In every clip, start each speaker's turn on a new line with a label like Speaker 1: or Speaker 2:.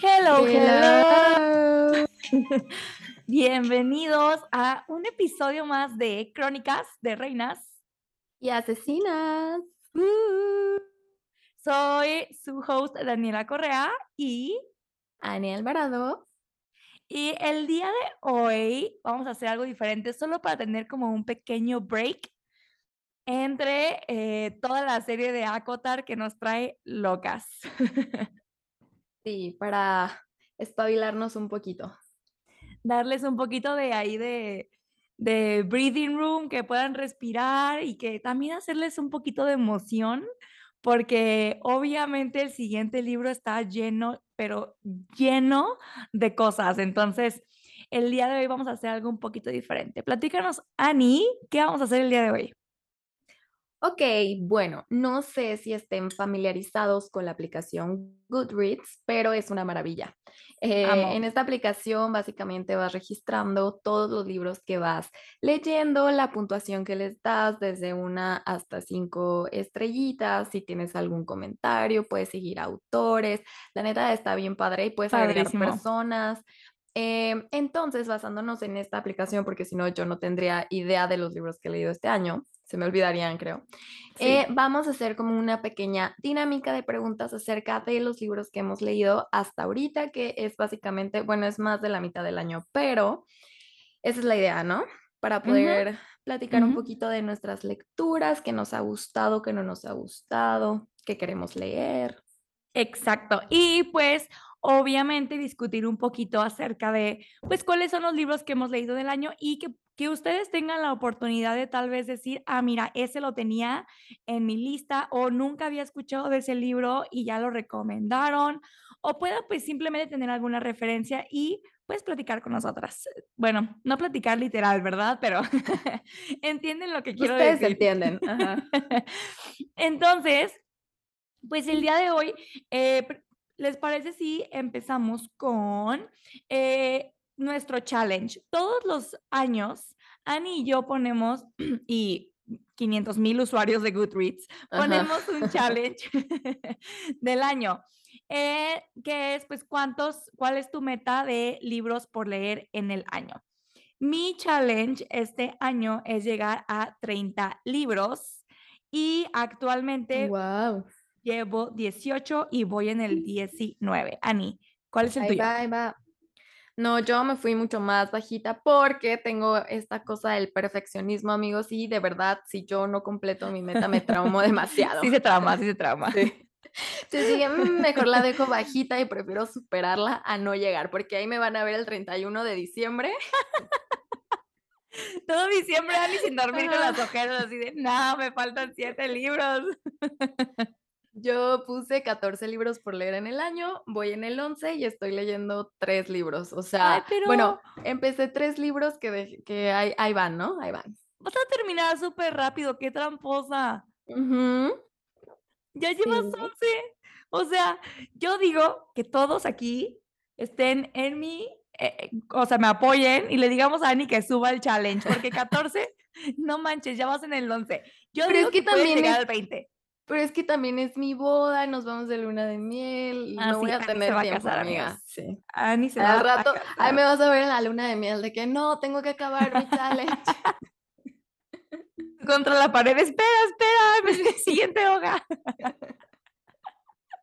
Speaker 1: Hello, hello. Bienvenidos a un episodio más de Crónicas de Reinas
Speaker 2: y Asesinas.
Speaker 1: Uh, soy su host Daniela Correa y
Speaker 2: Ani Alvarado.
Speaker 1: Y el día de hoy vamos a hacer algo diferente, solo para tener como un pequeño break entre eh, toda la serie de Acotar que nos trae locas.
Speaker 2: Sí, para espabilarnos un poquito.
Speaker 1: Darles un poquito de ahí de, de breathing room, que puedan respirar y que también hacerles un poquito de emoción, porque obviamente el siguiente libro está lleno, pero lleno de cosas. Entonces, el día de hoy vamos a hacer algo un poquito diferente. Platícanos, Ani, ¿qué vamos a hacer el día de hoy?
Speaker 2: Ok, bueno, no sé si estén familiarizados con la aplicación Goodreads, pero es una maravilla. Eh, en esta aplicación básicamente vas registrando todos los libros que vas leyendo, la puntuación que les das desde una hasta cinco estrellitas, si tienes algún comentario, puedes seguir autores. La neta está bien padre y puedes agregar personas. Em, entonces, basándonos en esta aplicación, porque si no yo no tendría idea de los libros que he leído este año, se me olvidarían, creo. Eh, vamos a hacer como una pequeña dinámica de preguntas acerca de los libros que hemos leído hasta ahorita, que es básicamente, bueno, es más de la mitad del año, pero esa es la idea, ¿no? Para poder platicar un poquito de nuestras lecturas, qué nos ha gustado, qué no nos ha gustado, qué queremos leer.
Speaker 1: Exacto. Y pues obviamente discutir un poquito acerca de, pues, cuáles son los libros que hemos leído del año y que, que ustedes tengan la oportunidad de tal vez decir, ah, mira, ese lo tenía en mi lista o nunca había escuchado de ese libro y ya lo recomendaron o pueda pues simplemente tener alguna referencia y pues platicar con nosotras. Bueno, no platicar literal, ¿verdad? Pero entienden lo que quiero decir.
Speaker 2: Ustedes entienden.
Speaker 1: Entonces, pues el día de hoy eh, ¿les parece si empezamos con eh, nuestro challenge? Todos los años, Ani y yo ponemos, y 500 mil usuarios de Goodreads, ponemos un challenge del año. Eh, que es, pues, cuántos, cuál es tu meta de libros por leer en el año. Mi challenge este año es llegar a 30 libros y actualmente
Speaker 2: wow.
Speaker 1: Llevo 18 y voy en el 19. Ani, ¿cuál es el tuyo?
Speaker 2: Va, va. No, yo me fui mucho más bajita porque tengo esta cosa del perfeccionismo, amigos, y de verdad, si yo no completo mi meta, me traumo demasiado.
Speaker 1: sí se trauma, sí se trauma.
Speaker 2: Sí. Entonces mm, mejor la dejo bajita y prefiero superarla a no llegar, porque ahí me van a ver el 31 de diciembre.
Speaker 1: Todo diciembre, Ani, sin dormir con las ojeras, así de, no, me faltan siete libros.
Speaker 2: Yo puse 14 libros por leer en el año, voy en el 11 y estoy leyendo tres libros. O sea, bueno, empecé tres libros que, que ahí, ahí, van, ¿no? Ahí van.
Speaker 1: Vas a terminar súper rápido, qué tramposa. Ya llevas 11. O sea, yo digo que todos aquí estén en mi, eh, o sea, me apoyen y le digamos a Ani que suba el challenge, porque 14, no manches, ya vas en el 11. Yo Pero digo es que, también llegar al 20.
Speaker 2: Pero es que también es mi boda, nos vamos de luna de miel y ah, no voy a tener se tiempo, casar, amiga. Sí.
Speaker 1: Ani se
Speaker 2: Al rato, ahí me vas a ver en la luna de miel de que no, tengo que acabar mi challenge.
Speaker 1: Contra la pared, espera, espera, siguiente hoja.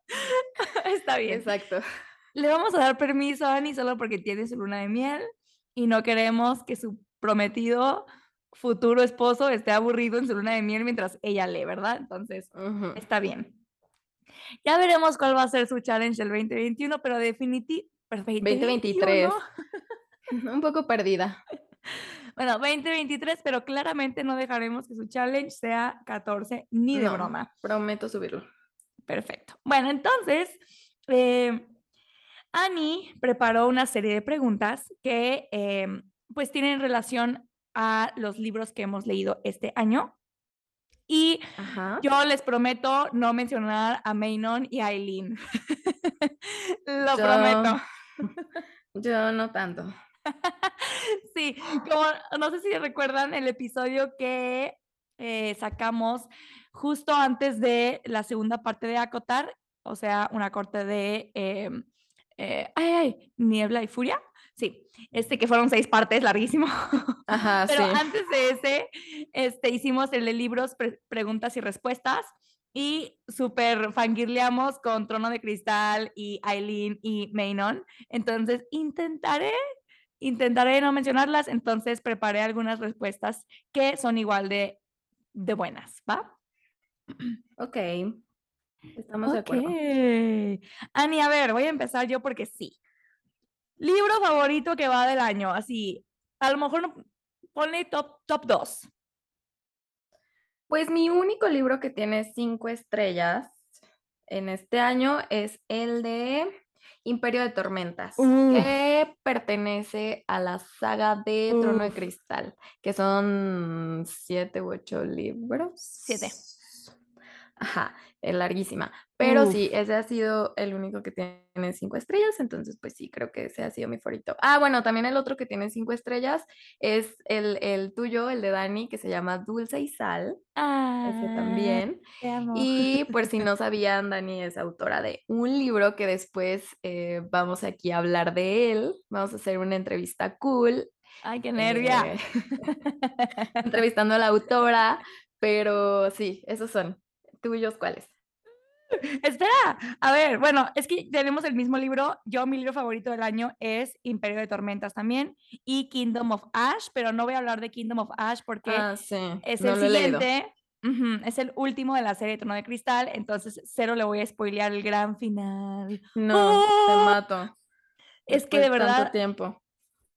Speaker 1: Está bien.
Speaker 2: Exacto.
Speaker 1: Le vamos a dar permiso a Ani solo porque tiene su luna de miel y no queremos que su prometido futuro esposo esté aburrido en su luna de miel mientras ella lee, ¿verdad? Entonces, está bien. Ya veremos cuál va a ser su challenge del 2021, pero definitivamente...
Speaker 2: 2023. Un poco perdida.
Speaker 1: Bueno, 2023, pero claramente no dejaremos que su challenge sea 14 ni de broma.
Speaker 2: Prometo subirlo.
Speaker 1: Perfecto. Bueno, entonces, eh, Annie preparó una serie de preguntas que eh, pues tienen relación a los libros que hemos leído este año. Y yo les prometo no mencionar a Maynon y a Eileen. Lo prometo.
Speaker 2: Yo no tanto.
Speaker 1: sí, como no sé si recuerdan el episodio que eh, sacamos justo antes de la segunda parte de Acotar, o sea, una corte de em, eh, ay, ay, Niebla y Furia. Sí, este que fueron seis partes, larguísimo.
Speaker 2: Ajá,
Speaker 1: Pero antes de ese, este, hicimos el de libros, preguntas y respuestas y súper fangirleamos con Trono de Cristal y Aileen y Mainon. Entonces, intentaré, intentaré no mencionarlas. Entonces, preparé algunas respuestas que son igual de, de buenas, ¿va?
Speaker 2: Ok. Estamos de acuerdo.
Speaker 1: Ani, a ver, voy a empezar yo porque sí. Libro favorito que va del año, así. A lo mejor pone top, top 2.
Speaker 2: Pues mi único libro que tiene cinco estrellas en este año es el de Imperio de Tormentas, que pertenece a la saga de Trono de Cristal, que son siete u ocho libros.
Speaker 1: Siete.
Speaker 2: Ajá, es larguísima. Pero sí, ese ha sido el único que tiene cinco estrellas, entonces pues sí, creo que ese ha sido mi favorito. Ah, bueno, también el otro que tiene cinco estrellas es el, tuyo, el de Dani, que se llama Dulce y Sal.
Speaker 1: Ah,
Speaker 2: ese también. Y por si no sabían, Dani es autora de un libro que después eh, vamos aquí a hablar de él. Vamos a hacer una entrevista cool.
Speaker 1: Ay, qué nervia. Eh,
Speaker 2: entrevistando a la autora, pero sí, esos son. ¿Tuyos cuáles?
Speaker 1: Espera, a ver, bueno, es que tenemos el mismo libro. Yo, mi libro favorito del año es Imperio de Tormentas también y Kingdom of Ash, pero no voy a hablar de Kingdom of Ash porque
Speaker 2: ah,
Speaker 1: es el siguiente. es el último de la serie Trono de Cristal, entonces cero le voy a spoilear el gran final.
Speaker 2: No, te ¡Oh! mato.
Speaker 1: Es que de verdad.
Speaker 2: Tanto tiempo.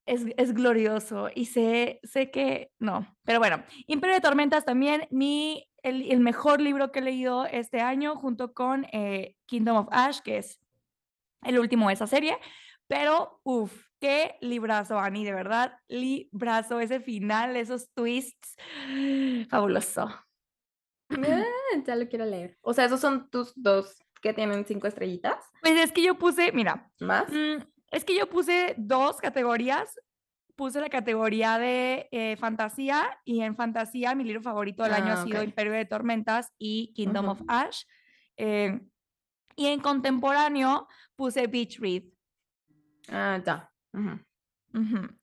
Speaker 1: Es, es, glorioso y sé, sé que no. Pero bueno, Imperio de Tormentas también, mi el, mejor libro que he leído este año junto con eh, Kingdom of Ash, que es el último de esa serie. Pero, uff, qué librazo, Ani, de verdad, librazo, ese final, esos twists, fabuloso.
Speaker 2: Ah, ya lo quiero leer. O sea, esos son tus dos que tienen cinco estrellitas.
Speaker 1: Pues es que yo puse, mira.
Speaker 2: ¿Más?
Speaker 1: Mm, es que yo puse dos categorías puse la categoría de eh, fantasía y en fantasía mi libro favorito del año ha ah, sido Imperio de Tormentas y Kingdom of Ash. Eh, y en contemporáneo puse Beach Read.
Speaker 2: Ah, ya.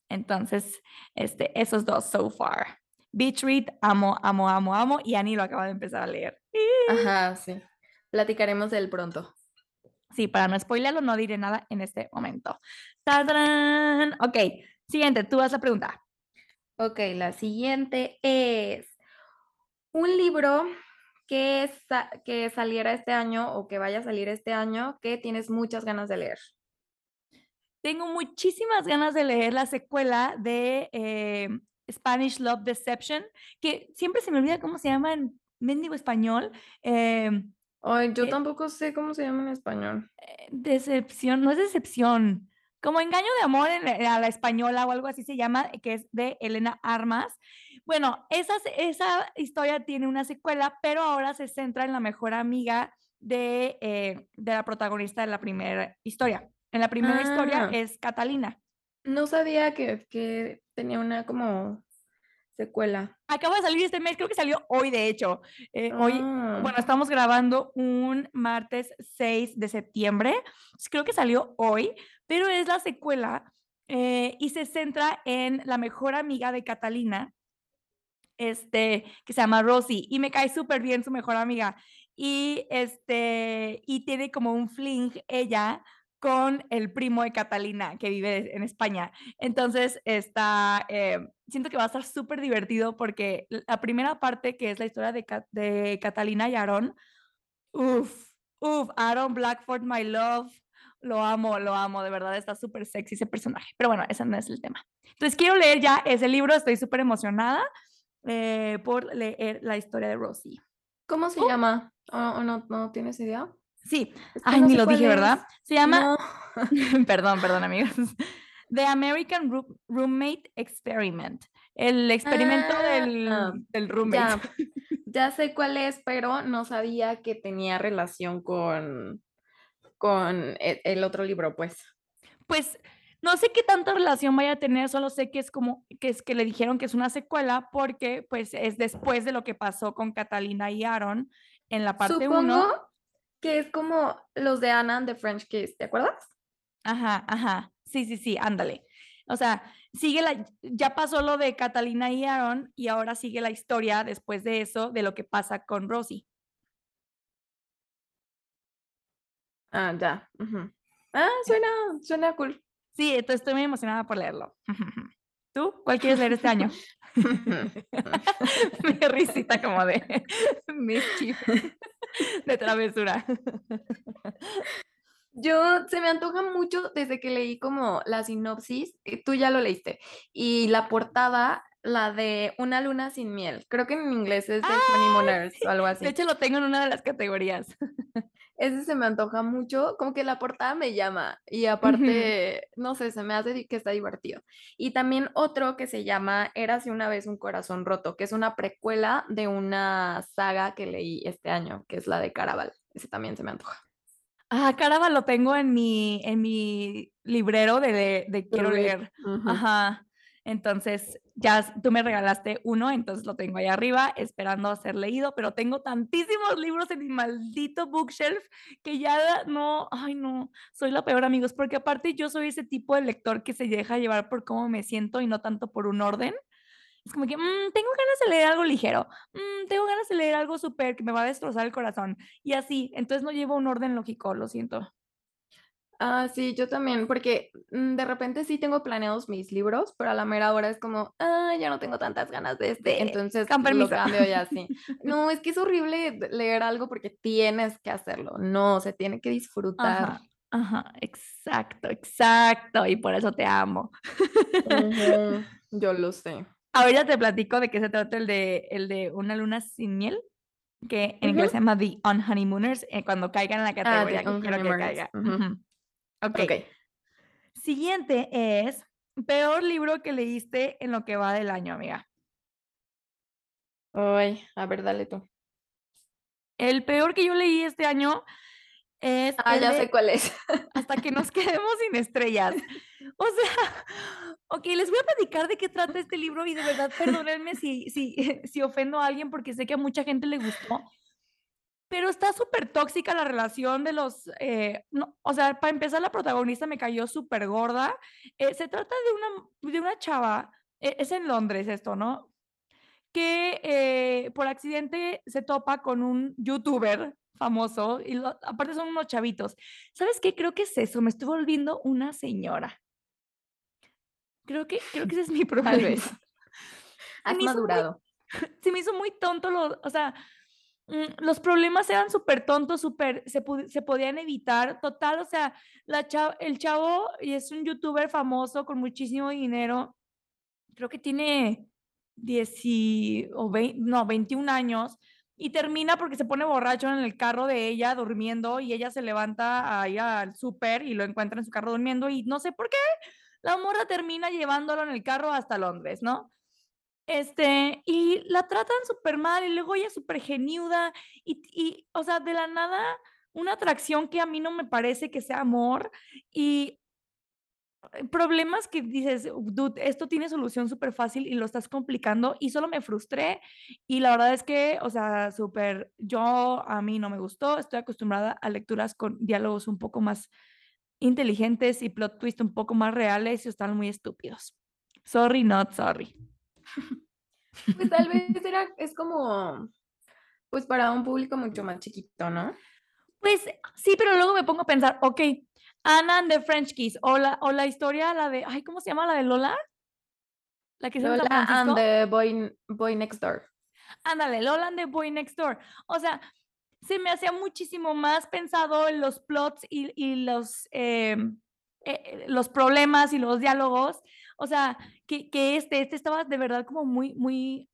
Speaker 1: Entonces, este, esos dos so far. Beach Read, amo, amo, amo, amo. Y Ani lo acaba de empezar a leer.
Speaker 2: Ajá, sí. Platicaremos de él pronto.
Speaker 1: Sí, para no spoilerlo, no diré nada en este momento. ¡Tadán! Ok, Siguiente, tú vas a preguntar.
Speaker 2: Ok, la siguiente es un libro que, que saliera este año o que vaya a salir este año que tienes muchas ganas de leer.
Speaker 1: Tengo muchísimas ganas de leer la secuela de eh, Spanish Love Deception, que siempre se me olvida cómo se llama en mendigo español.
Speaker 2: Eh, Ay, yo eh tampoco sé cómo se llama en español.
Speaker 1: decepción, no es decepción como Engaño de Amor en a la española o algo así se llama, que es de Elena Armas. Bueno, esa, esa historia tiene una secuela, pero ahora se centra en la mejor amiga de, eh, de la protagonista de la primera historia. En la primera historia ah. es Catalina.
Speaker 2: No sabía que, que tenía una como secuela.
Speaker 1: Acaba de salir este mes, creo que salió hoy, de hecho. Eh, hoy, ah. bueno, estamos grabando un martes 6 de septiembre. Creo que salió hoy, pero es la secuela eh, y se centra en la mejor amiga de Catalina, este, que se llama Rosie, y me cae súper bien su mejor amiga. Y, este, y tiene como un fling ella con el primo de Catalina que vive en España. Entonces, está, eh, siento que va a estar súper divertido porque la primera parte, que es la historia de, de Catalina y Aaron, uff, uff, Aaron Blackford, my love, lo amo, lo amo, de verdad está súper sexy ese personaje. Pero bueno, ese no es el tema. Entonces quiero leer ya ese libro, estoy súper emocionada eh, por leer la historia de Rosie.
Speaker 2: ¿Cómo se llama? ¿O, no, no, tienes idea?
Speaker 1: Sí, ay, ni lo dije, ¿verdad? Se llama, perdón, perdón amigos, The American Roommate Experiment, el experimento del, ah, del roommate.
Speaker 2: ya sé cuál es, pero no sabía que tenía relación con con e, el otro libro, pues.
Speaker 1: Pues No sé qué tanta relación vaya a tener, solo sé que es como que es que le dijeron que es una secuela porque pues es después de lo que pasó con Catalina y Aaron en la parte 1.
Speaker 2: Supongo que es como los de Anna and the French Kiss, ¿te acuerdas?
Speaker 1: Ajá, ajá. Sí, sí, sí, ándale. O sea, sigue la, ya pasó lo de Catalina y Aaron y ahora sigue la historia después de eso de lo que pasa con Rosie.
Speaker 2: Ah, ya. Ah, suena, suena cool.
Speaker 1: Sí, entonces estoy muy emocionada por leerlo. ¿Tú? ¿Cuál quieres leer este año? Mi risita como de mischief, de travesura.
Speaker 2: Yo se me antoja mucho desde que leí como la sinopsis, tú ya lo leíste, y la portada, la de Una luna sin miel. Creo que en inglés es de Honeymooners o algo así.
Speaker 1: De hecho, lo tengo en una de las categorías.
Speaker 2: Ese se me antoja mucho, como que la portada me llama y aparte, no sé, se me hace que está divertido. Y también otro que se llama Érase una vez un corazón roto, que es una precuela de una saga que leí este año, que es la de Caraval. Ese también se me antoja.
Speaker 1: Ah, Caraval lo tengo en mi, en mi librero de, de, quiero leer. Ajá. Entonces, ya tú me regalaste uno, entonces lo tengo ahí arriba esperando a ser leído, pero tengo tantísimos libros en mi maldito bookshelf que ya no, ay no, soy la peor amigos, porque aparte yo soy ese tipo de lector que se deja llevar por cómo me siento y no tanto por un orden. Es como que mm, tengo ganas de leer algo ligero, mm, tengo ganas de leer algo súper que me va a destrozar el corazón y así, entonces no llevo un orden lógico, lo siento.
Speaker 2: Ah, sí, yo también, porque mm, de repente sí tengo planeados mis libros, pero a la mera hora es como, ah, ya no tengo tantas ganas de este, entonces lo cambio ya así. No, es que es horrible leer algo porque tienes que hacerlo, no, se tiene que disfrutar.
Speaker 1: Ajá, exacto, exacto, y por eso te amo.
Speaker 2: yo lo sé.
Speaker 1: Ahorita te platico de qué se trata el de, el de Una luna sin miel, que en inglés se llama The Unhoneymooners, eh, cuando caigan en la ah, categoría que quiero que caiga. Okay. Siguiente es peor libro que leíste en lo que va del año, amiga.
Speaker 2: Ay, a ver, dale tú.
Speaker 1: El peor que yo leí este año es.
Speaker 2: Ah, ya sé cuál es.
Speaker 1: Hasta que nos quedemos sin estrellas. O sea, ok, les voy a platicar de qué trata este libro y de verdad perdónenme si, si, si ofendo a alguien porque sé que a mucha gente le gustó pero está súper tóxica la relación de los, eh, no, o sea, para empezar la protagonista me cayó súper gorda. Eh, se trata de una, de una chava, e, es en Londres esto, ¿no? Que eh, por accidente se topa con un youtuber famoso y aparte son unos chavitos. ¿Sabes qué? Creo que es eso, me estoy volviendo una señora. Creo que, creo que ese es mi problema. Tal vez.
Speaker 2: Has madurado.
Speaker 1: se me hizo muy tonto lo, o sea, los problemas eran súper tontos, súper, se, se, podían evitar, total, o sea, la el chavo es un youtuber famoso con muchísimo dinero, creo que tiene 10 o 20, no, 21 años, y termina porque se pone borracho en el carro de ella durmiendo y ella se levanta ahí al súper y lo encuentra en su carro durmiendo y no sé por qué, la morra termina llevándolo en el carro hasta Londres, ¿no? Este, y la tratan súper mal y luego ella súper geniuda y, y, o sea, de la nada, una atracción que a mí no me parece que sea amor y eh, problemas que dices, dude, esto tiene solución súper fácil y lo estás complicando y solo me frustré y la verdad es que, o sea, súper, yo a mí no me gustó, estoy acostumbrada a lecturas con diálogos un poco más inteligentes y plot twist un poco más reales y están muy estúpidos. Sorry, not sorry.
Speaker 2: Pues tal vez era, es como, pues para un público mucho más chiquito, ¿no?
Speaker 1: Pues sí, pero luego me pongo a pensar, ok, Anna and the French Kiss, o la, o la historia, la de, ay, ¿cómo se llama? La de Lola.
Speaker 2: La que se llama Lola and the boy, boy Next Door.
Speaker 1: Ándale, Lola and the Boy Next Door. O sea, se me hacía muchísimo más pensado en los plots y, y los, em, eh, los problemas y los diálogos o sea, que, que este, este estaba de verdad como muy, muy,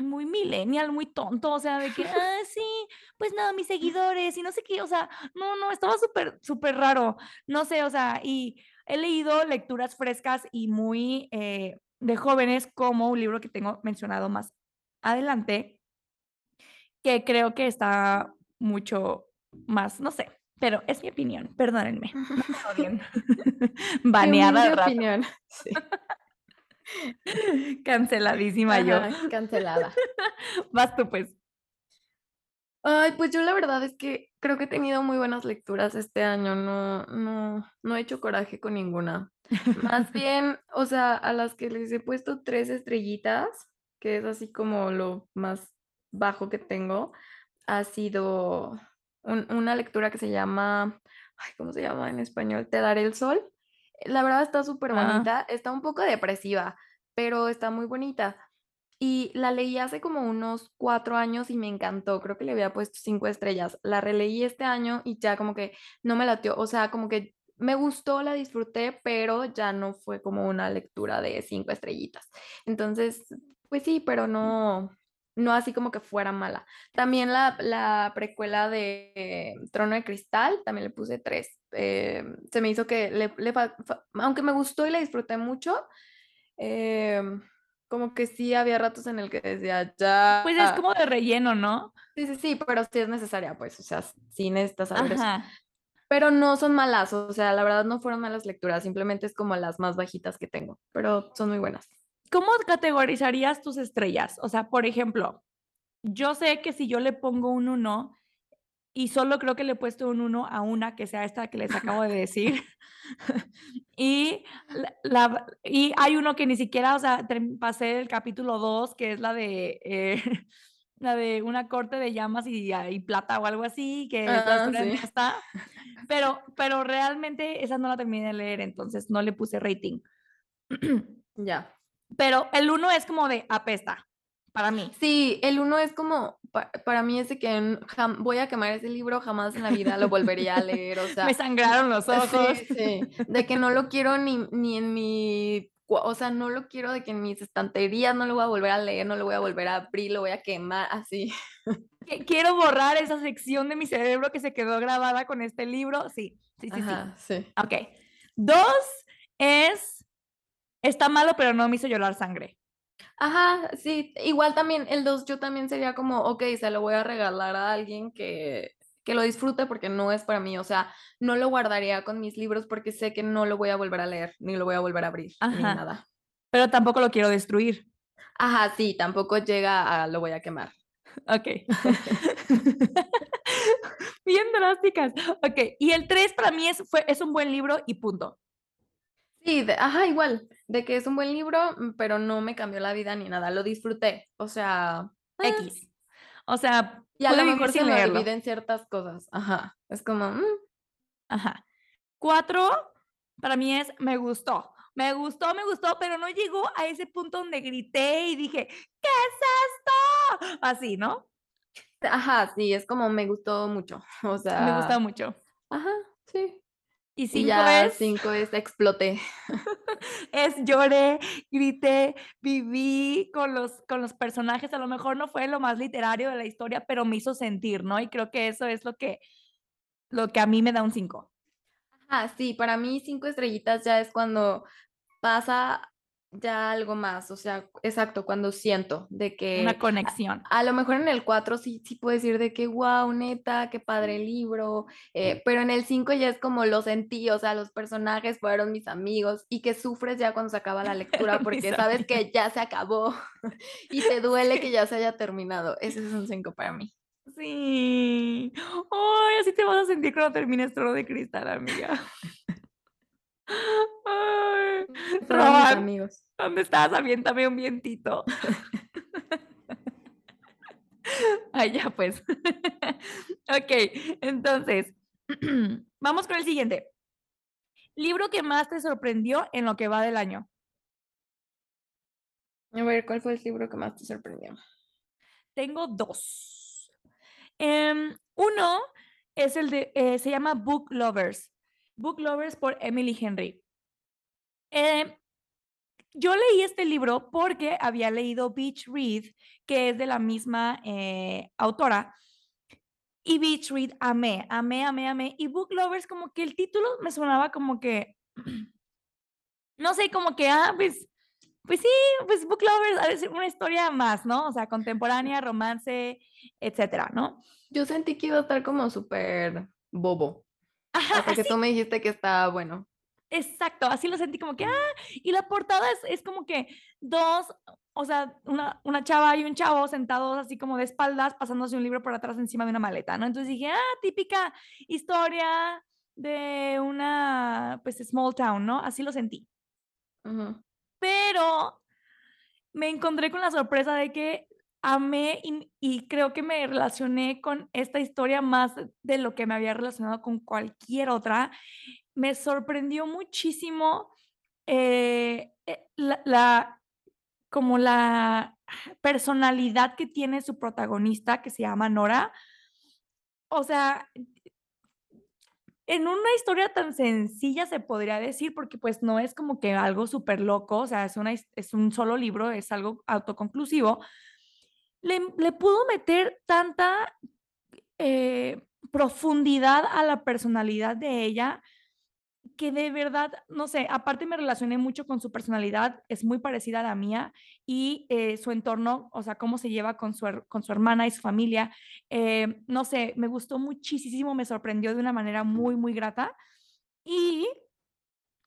Speaker 1: muy millennial, muy tonto, o sea, de que, ah, sí, pues nada, mis seguidores y no sé qué, o sea, no, no, estaba súper, súper raro, no sé, o sea, y he leído lecturas frescas y muy eh, de jóvenes como un libro que tengo mencionado más adelante, que creo que está mucho más, no sé, pero es mi opinión, perdónenme. Baneada de opinión. Canceladísima yo.
Speaker 2: Cancelada.
Speaker 1: Vas tú, pues.
Speaker 2: Ay, pues yo la verdad es que creo que he tenido muy buenas lecturas este año. No, no, no he hecho coraje con ninguna. Más bien, o sea, a las que les he puesto tres estrellitas, que es así como lo más bajo que tengo, ha sido una lectura que se llama, ay, ¿cómo se llama en español? Te daré el sol. La verdad está súper bonita, está un poco depresiva, pero está muy bonita. Y la leí hace como unos cuatro años y me encantó. Creo que le había puesto cinco estrellas. La releí este año y ya como que no me latió. O sea, como que me gustó, la disfruté, pero ya no fue como una lectura de cinco estrellitas. Entonces, pues sí, pero no, no así como que fuera mala. También la, precuela de Trono de Cristal, también le puse tres. Eh, se me hizo que, le, aunque me gustó y la disfruté mucho, eh, como que sí había ratos en el que decía, ya.
Speaker 1: Pues es como de relleno, ¿no?
Speaker 2: Sí, sí, sí, pero sí es necesaria, pues, o sea, sí necesitas saber eso. Pero no son malas, o sea, la verdad no fueron malas lecturas, simplemente es como las más bajitas que tengo, pero son muy buenas.
Speaker 1: ¿Cómo categorizarías tus estrellas? O sea, por ejemplo, yo sé que si yo le pongo un 1, y solo creo que le he puesto un 1 a una, que sea esta que les acabo de decir. y, la, y hay uno que ni siquiera, o sea, pasé el capítulo 2, que es la de, eh, la de una corte de llamas y, y, plata o algo así, que ah, está. Pero, pero realmente esa no la terminé de leer, entonces no le puse rating.
Speaker 2: ya.
Speaker 1: Pero el 1 es como de apesta para mí.
Speaker 2: Sí, el uno es como, para mí es de que voy a quemar ese libro, jamás en la vida lo volvería a leer, o sea.
Speaker 1: Me sangraron los ojos.
Speaker 2: Sí, sí, de que no lo quiero ni, ni en mi, o sea, no lo quiero de que en mis estanterías no lo voy a volver a leer, no lo voy a volver a abrir, lo voy a quemar, así.
Speaker 1: Quiero borrar esa sección de mi cerebro que se quedó grabada con este libro, sí, sí, sí,
Speaker 2: sí. sí.
Speaker 1: Ok. Dos es, está malo, pero no me hizo llorar sangre.
Speaker 2: Ajá, sí, igual también el 2 yo también sería como, ok, se lo voy a regalar a alguien que, que lo disfrute porque no es para mí, o sea, no lo guardaría con mis libros porque sé que no lo voy a volver a leer, ni lo voy a volver a abrir, ni nada.
Speaker 1: Pero tampoco lo quiero destruir.
Speaker 2: Ajá, sí, tampoco llega a lo voy a quemar.
Speaker 1: Ok. Bien drásticas. Ok, y el 3 para mí es, fue, es un buen libro y punto.
Speaker 2: Sí, ajá, igual, de que es un buen libro, mm, pero no me cambió la vida ni nada, lo disfruté, o sea,
Speaker 1: X. O sea,
Speaker 2: y a lo mejor se me olviden ciertas cosas, ajá, es como, mm.
Speaker 1: ajá. Cuatro, para mí es, me gustó, me gustó, me gustó, pero no llegó a ese punto donde grité y dije, ¿qué es esto? Así, ¿no?
Speaker 2: Ajá, sí, es como me gustó mucho, o sea.
Speaker 1: Me gustó mucho.
Speaker 2: Ajá, sí.
Speaker 1: Y cinco ya es.
Speaker 2: Cinco es exploté.
Speaker 1: es lloré, grité, viví con los, con los personajes. A lo mejor no fue lo más literario de la historia, pero me hizo sentir, ¿no? Y creo que eso es lo que, lo que a mí me da un cinco.
Speaker 2: Ajá, sí, para mí cinco estrellitas ya es cuando pasa ya algo más, o sea, exacto, cuando siento de que...
Speaker 1: Una conexión.
Speaker 2: A, lo mejor en el 4 sí, sí puedo decir de que, wow, neta, qué padre libro, eh, pero en el 5 ya es como lo sentí, o sea, los personajes fueron mis amigos y que sufres ya cuando se acaba la lectura porque sabes que ya se acabó y te duele que ya se haya terminado. Ese es un 5 para mí.
Speaker 1: Sí. Ay, así te vas a sentir cuando termines Trono de Cristal, amiga. Ay,
Speaker 2: amigos.
Speaker 1: ¿Dónde estás? Aviéntame un vientito. Ay, ya pues. ok, entonces, vamos con el siguiente. Libro que más te sorprendió en lo que va del año.
Speaker 2: A ver, ¿cuál fue el libro que más te sorprendió?
Speaker 1: Tengo dos. Em, uno es el de, eh, se llama Book Lovers. Book Lovers por Emily Henry. Eh, yo leí este libro porque había leído Beach Read, que es de la misma eh, autora. Y Beach Read amé, amé, amé, amé. Y Book Lovers, como que el título me sonaba como que, no sé, como que, ah, pues, pues sí, pues Book Lovers, una historia más, ¿no? O sea, contemporánea, romance, etcétera, ¿no?
Speaker 2: Yo sentí que iba a estar como súper bobo. Hasta que tú me dijiste que estaba bueno.
Speaker 1: Exacto, así lo sentí como que, ah, y la portada es, es como que dos, o sea, una, una, chava y un chavo sentados así como de espaldas, pasándose un libro por atrás encima de una maleta, ¿no? Entonces dije, ah, típica historia de una, pues, small town, ¿no? Así lo sentí. Pero me encontré con la sorpresa de que amé y, y, creo que me relacioné con esta historia más de lo que me había relacionado con cualquier otra me sorprendió muchísimo eh, eh, la, como la personalidad que tiene su protagonista, que se llama Nora. O sea, en una historia tan sencilla se podría decir, porque pues no es como que algo súper loco, o sea, es, una, es un solo libro, es algo autoconclusivo, le, le pudo meter tanta eh, profundidad a la personalidad de ella que de verdad, no sé, aparte me relacioné mucho con su personalidad, es muy parecida a la mía y eh, su entorno, o sea, cómo se lleva con su, con su hermana y su familia, eh, no sé, me gustó muchísimo, me sorprendió de una manera muy, muy grata. Y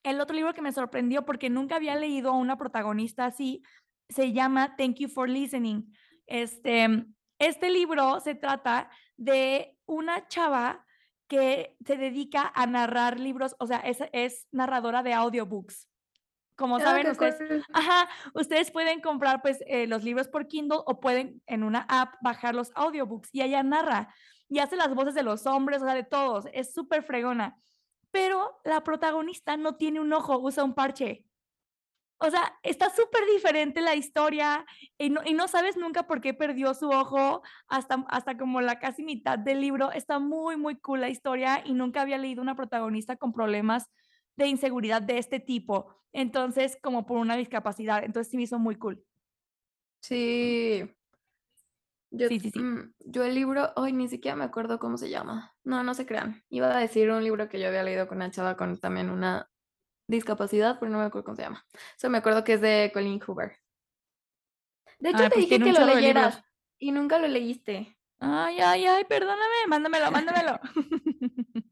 Speaker 1: el otro libro que me sorprendió porque nunca había leído a una protagonista así, se llama Thank You for Listening. Este, este libro se trata de una chava que se dedica a narrar libros, o sea, es, es narradora de audiobooks. Como ah, saben, ustedes, ajá, ustedes pueden comprar pues eh, los libros por Kindle o pueden en una app bajar los audiobooks y ella narra y hace las voces de los hombres, o sea, de todos. Es súper fregona. Pero la protagonista no tiene un ojo, usa un parche. O sea, está súper diferente la historia y no, y no, sabes nunca por qué perdió su ojo hasta, hasta como la casi mitad del libro. Está muy, muy cool la historia y nunca había leído una protagonista con problemas de inseguridad de este tipo. Entonces, como por una discapacidad. Entonces, sí me hizo muy cool.
Speaker 2: Sí. Yo, sí, sí, sí. Mm, yo el libro, hoy ni siquiera me acuerdo cómo se llama. No, no se crean. Iba a decir un libro que yo había leído con una chava con también una discapacidad, pero no me acuerdo cómo se llama. Solo me acuerdo que es de Colin Hoover. De hecho, te pues dije que lo leyeras y nunca lo leíste.
Speaker 1: Ay, ay, ay, perdóname, mándamelo, mándamelo.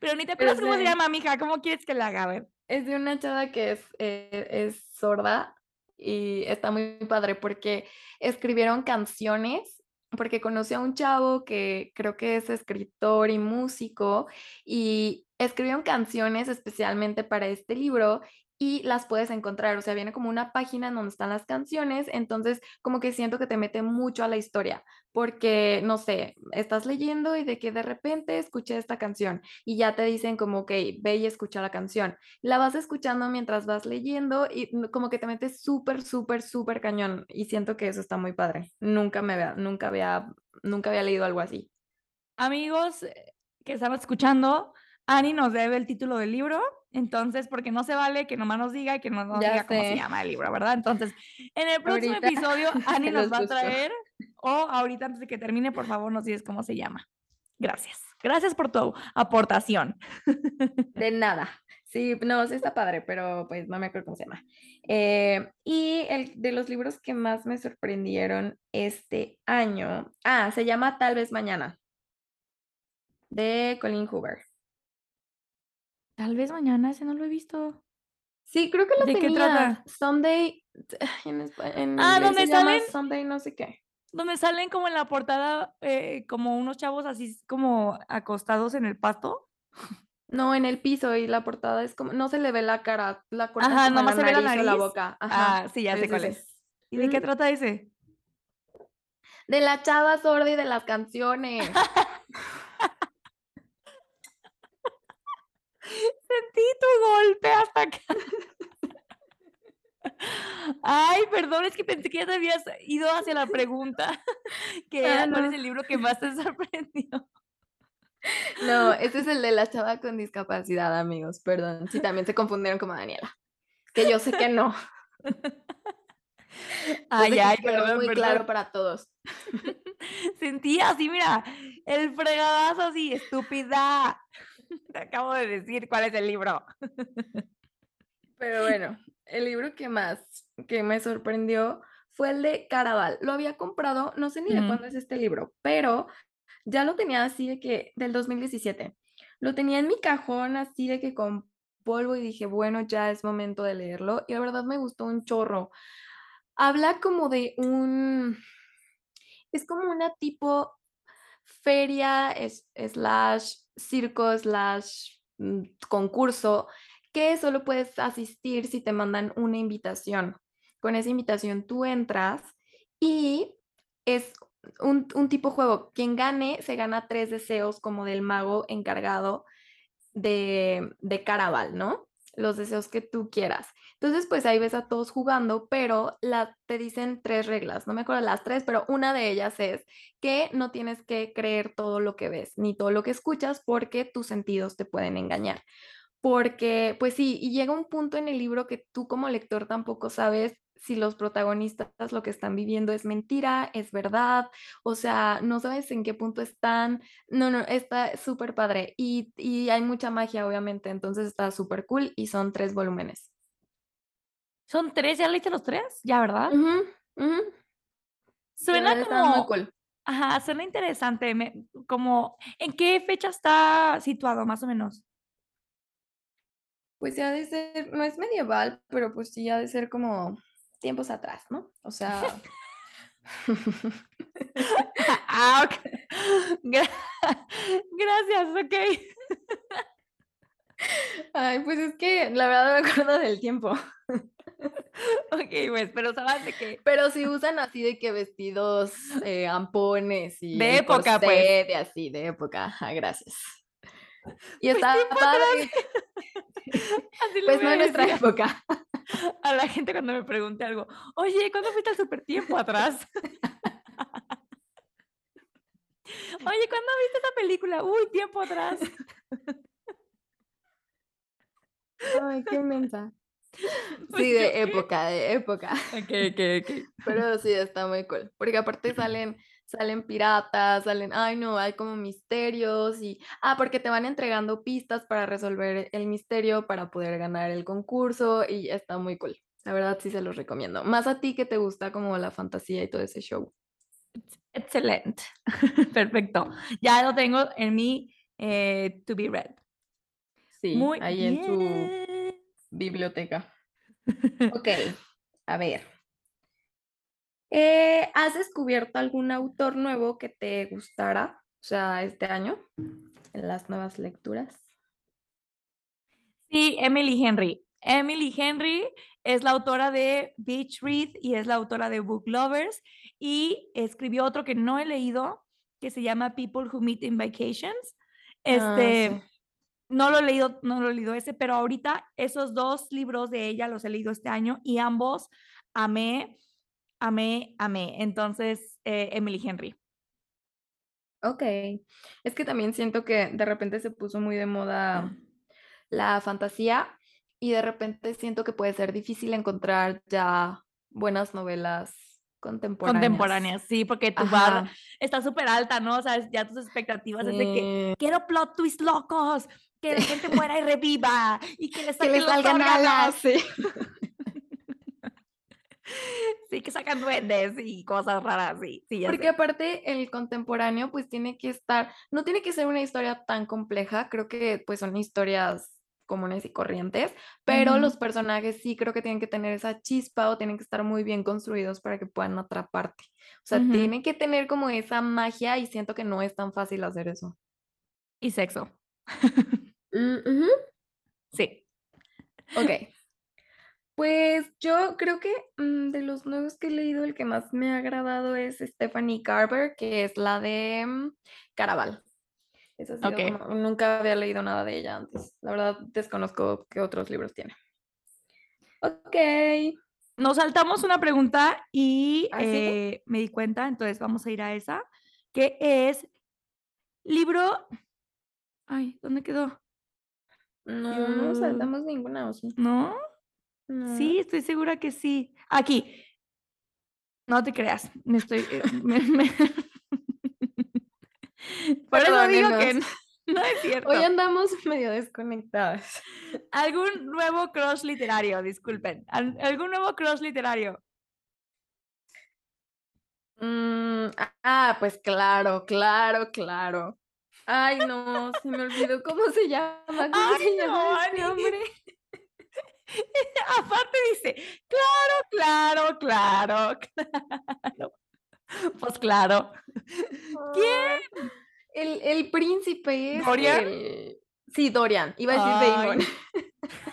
Speaker 1: pero ni te acuerdas cómo se llama, mija, ¿cómo quieres que la haga? A ver.
Speaker 2: Es de una chava que es, eh, es sorda y está muy padre porque escribieron canciones porque conocí a un chavo que creo que es escritor y músico y escribieron canciones especialmente para este libro y las puedes encontrar, o sea, viene como una página en donde están las canciones, entonces como que siento que te mete mucho a la historia, porque, no sé, estás leyendo y de que de repente escuché esta canción y ya te dicen como, ok, ve y escucha la canción. La vas escuchando mientras vas leyendo y como que te metes súper, súper, súper cañón y siento que eso está muy padre. Nunca me había, nunca había, nunca había leído algo así.
Speaker 1: Amigos eh, que estaban escuchando, Ani nos debe el título del libro, entonces, porque no se vale que nomás nos diga y que no nos diga cómo se llama el libro, ¿verdad? Entonces, en el próximo episodio, Ani nos va a traer, o ahorita antes de que termine, por favor, nos dices cómo se llama. Gracias. Gracias por tu aportación.
Speaker 2: De nada. Sí, no, sí está padre, pero pues no me acuerdo cómo se llama. Eh, y el de los libros que más me sorprendieron este año, ah, se llama Tal vez mañana, de Colin Hoover.
Speaker 1: Tal vez mañana, ese no lo he visto.
Speaker 2: Sí, creo que lo ¿De tenía. qué trata? Sunday, en, ah, ¿dónde salen? Sunday no sé qué.
Speaker 1: Donde salen como en la portada, eh, como unos chavos así como acostados en el pasto.
Speaker 2: No, en el piso y la portada es como, no se le ve la cara, la corta Ajá, nomás se ve la nariz. la boca.
Speaker 1: Ajá, ah, sí, ya sé cuál es. ¿Y de qué trata ese?
Speaker 2: De la chava sorda y de las canciones.
Speaker 1: Sentí tu golpe hasta acá. Ay, perdón, es que pensé que ya te habías ido hacia la pregunta, que ah, cuál es el libro que más te sorprendió.
Speaker 2: No, ese es el de la chava con discapacidad, amigos, perdón. Sí, también se confundieron como Daniela. Que yo sé que no.
Speaker 1: Ay, ay, perdón,
Speaker 2: muy claro para todos.
Speaker 1: Sentí así, mira, el fregadazo así, estúpida. Te acabo de decir cuál es el libro.
Speaker 2: Pero bueno, el libro que más que me sorprendió fue el de Caraval. Lo había comprado, no sé ni de cuándo es este libro, pero ya lo tenía así de que del 2017. lo tenía en mi cajón así de que con polvo y dije, bueno, ya es momento de leerlo. Y la verdad me gustó un chorro. Habla como de un, es como una tipo feria slash circo slash mm, concurso que solo puedes asistir si te mandan una invitación. Con esa invitación tú entras y es un, un tipo juego. Quien gane se gana tres deseos como del mago encargado de, de Caraval, ¿no? Los deseos que tú quieras. Entonces, pues ahí ves a todos jugando, pero la, te dicen tres reglas, no me acuerdo las tres, pero una de ellas es que no tienes que creer todo lo que ves ni todo lo que escuchas porque tus sentidos te pueden engañar. Porque, pues sí, y llega un punto en el libro que tú como lector tampoco sabes si los protagonistas lo que están viviendo es mentira, es verdad, o sea, no sabes en qué punto están. No, no, está súper padre y, y, hay mucha magia, obviamente, entonces está súper cool y son tres volúmenes.
Speaker 1: ¿Son tres? ¿Ya leíste los tres? Ya, ¿verdad? Suena como... Muy cool. Ajá, suena interesante. como, ¿en qué fecha está situado, más o menos?
Speaker 2: Pues ya de ser, no es medieval, pero pues sí ha de ser como tiempos atrás, ¿no? O sea.
Speaker 1: ah, Gracias, ok.
Speaker 2: Ay, pues es que la verdad me acuerdo del tiempo.
Speaker 1: ok, pues, pero sabes de qué.
Speaker 2: Pero si usan así de que vestidos, eh, ampones y.
Speaker 1: De época, pues.
Speaker 2: De así, de época. gracias. Y pues está padre. pues no en nuestra época
Speaker 1: a la gente cuando me pregunte algo, oye, ¿cuándo fuiste al super tiempo atrás? Oye, ¿cuándo viste esa película? Uy, tiempo atrás.
Speaker 2: Ay, qué. Pues sí, de época, de época.
Speaker 1: Ok, ok, ok.
Speaker 2: Pero sí, está muy cool. Porque aparte salen salen piratas, salen, ay no, hay como misterios y, ah, porque te van entregando pistas para resolver el misterio, para poder ganar el concurso y está muy cool. La verdad sí se los recomiendo. Más a ti que te gusta como la fantasía y todo ese show.
Speaker 1: Excelente. Perfecto. Ya lo tengo en mi eh, to be read.
Speaker 2: Sí, muy ahí en tu biblioteca. Ok, a ver. Eh, ¿Has descubierto algún autor nuevo que te gustara, o sea, este año, en las nuevas lecturas?
Speaker 1: Sí, Emily Henry. Emily Henry es la autora de Beach Read y es la autora de Book Lovers y escribió otro que no he leído que se llama People Who Meet in Vacations. Ah, este, no lo he leído, no lo he leído ese, pero ahorita esos dos libros de ella los he leído este año y ambos amé amé, amé. Entonces, eh, Emily Henry.
Speaker 2: Ok. Es que también siento que de repente se puso muy de moda la fantasía y de repente siento que puede ser difícil encontrar ya buenas novelas contemporáneas.
Speaker 1: Contemporáneas, sí, porque tu bar está súper alta, ¿no? O sea, ya tus expectativas es de que quiero plot twists locos, que la gente muera y reviva y que les, que les salgan alas. Sí. Sí, que sacan duendes y cosas raras, sí. sí
Speaker 2: Porque aparte el contemporáneo pues tiene que estar, no tiene que ser una historia tan compleja, creo que pues son historias comunes y corrientes, pero los personajes sí creo que tienen que tener esa chispa o tienen que estar muy bien construidos para que puedan atraparte. O sea, tienen que tener como esa magia y siento que no es tan fácil hacer eso.
Speaker 1: Y sexo.
Speaker 2: Mm,
Speaker 1: sí.
Speaker 2: Ok. Pues yo creo que mm, de los nuevos que he leído, el que más me ha agradado es Stephanie Carver, que es la de mm, Caraval. Esa nunca había leído nada de ella antes. La verdad, desconozco qué otros libros tiene. Ok.
Speaker 1: Nos saltamos una pregunta y ¿Ah, eh, me di cuenta, entonces vamos a ir a esa, que es libro. Ay, ¿dónde quedó?
Speaker 2: No, no saltamos ninguna, ¿o sí?
Speaker 1: ¿No? Sí, estoy segura que sí. Aquí. No te creas, me estoy... Eh, Por eso digo que no, es cierto.
Speaker 2: Hoy andamos medio desconectadas.
Speaker 1: ¿Algún nuevo cross literario? Disculpen. ¿Algún nuevo cross literario?
Speaker 2: Mm, ah, pues claro, claro, claro. Ay, no, se me olvidó cómo se llama. ¿Cómo
Speaker 1: Ay,
Speaker 2: se llama
Speaker 1: no,
Speaker 2: este hombre?
Speaker 1: Aparte dice, claro, claro, claro, claro. Pues claro. ¿Quién?
Speaker 2: Ah, El, el príncipe es
Speaker 1: ¿Dorian?
Speaker 2: el- Sí, Dorian. Iba a decir
Speaker 1: Ay.
Speaker 2: Damon.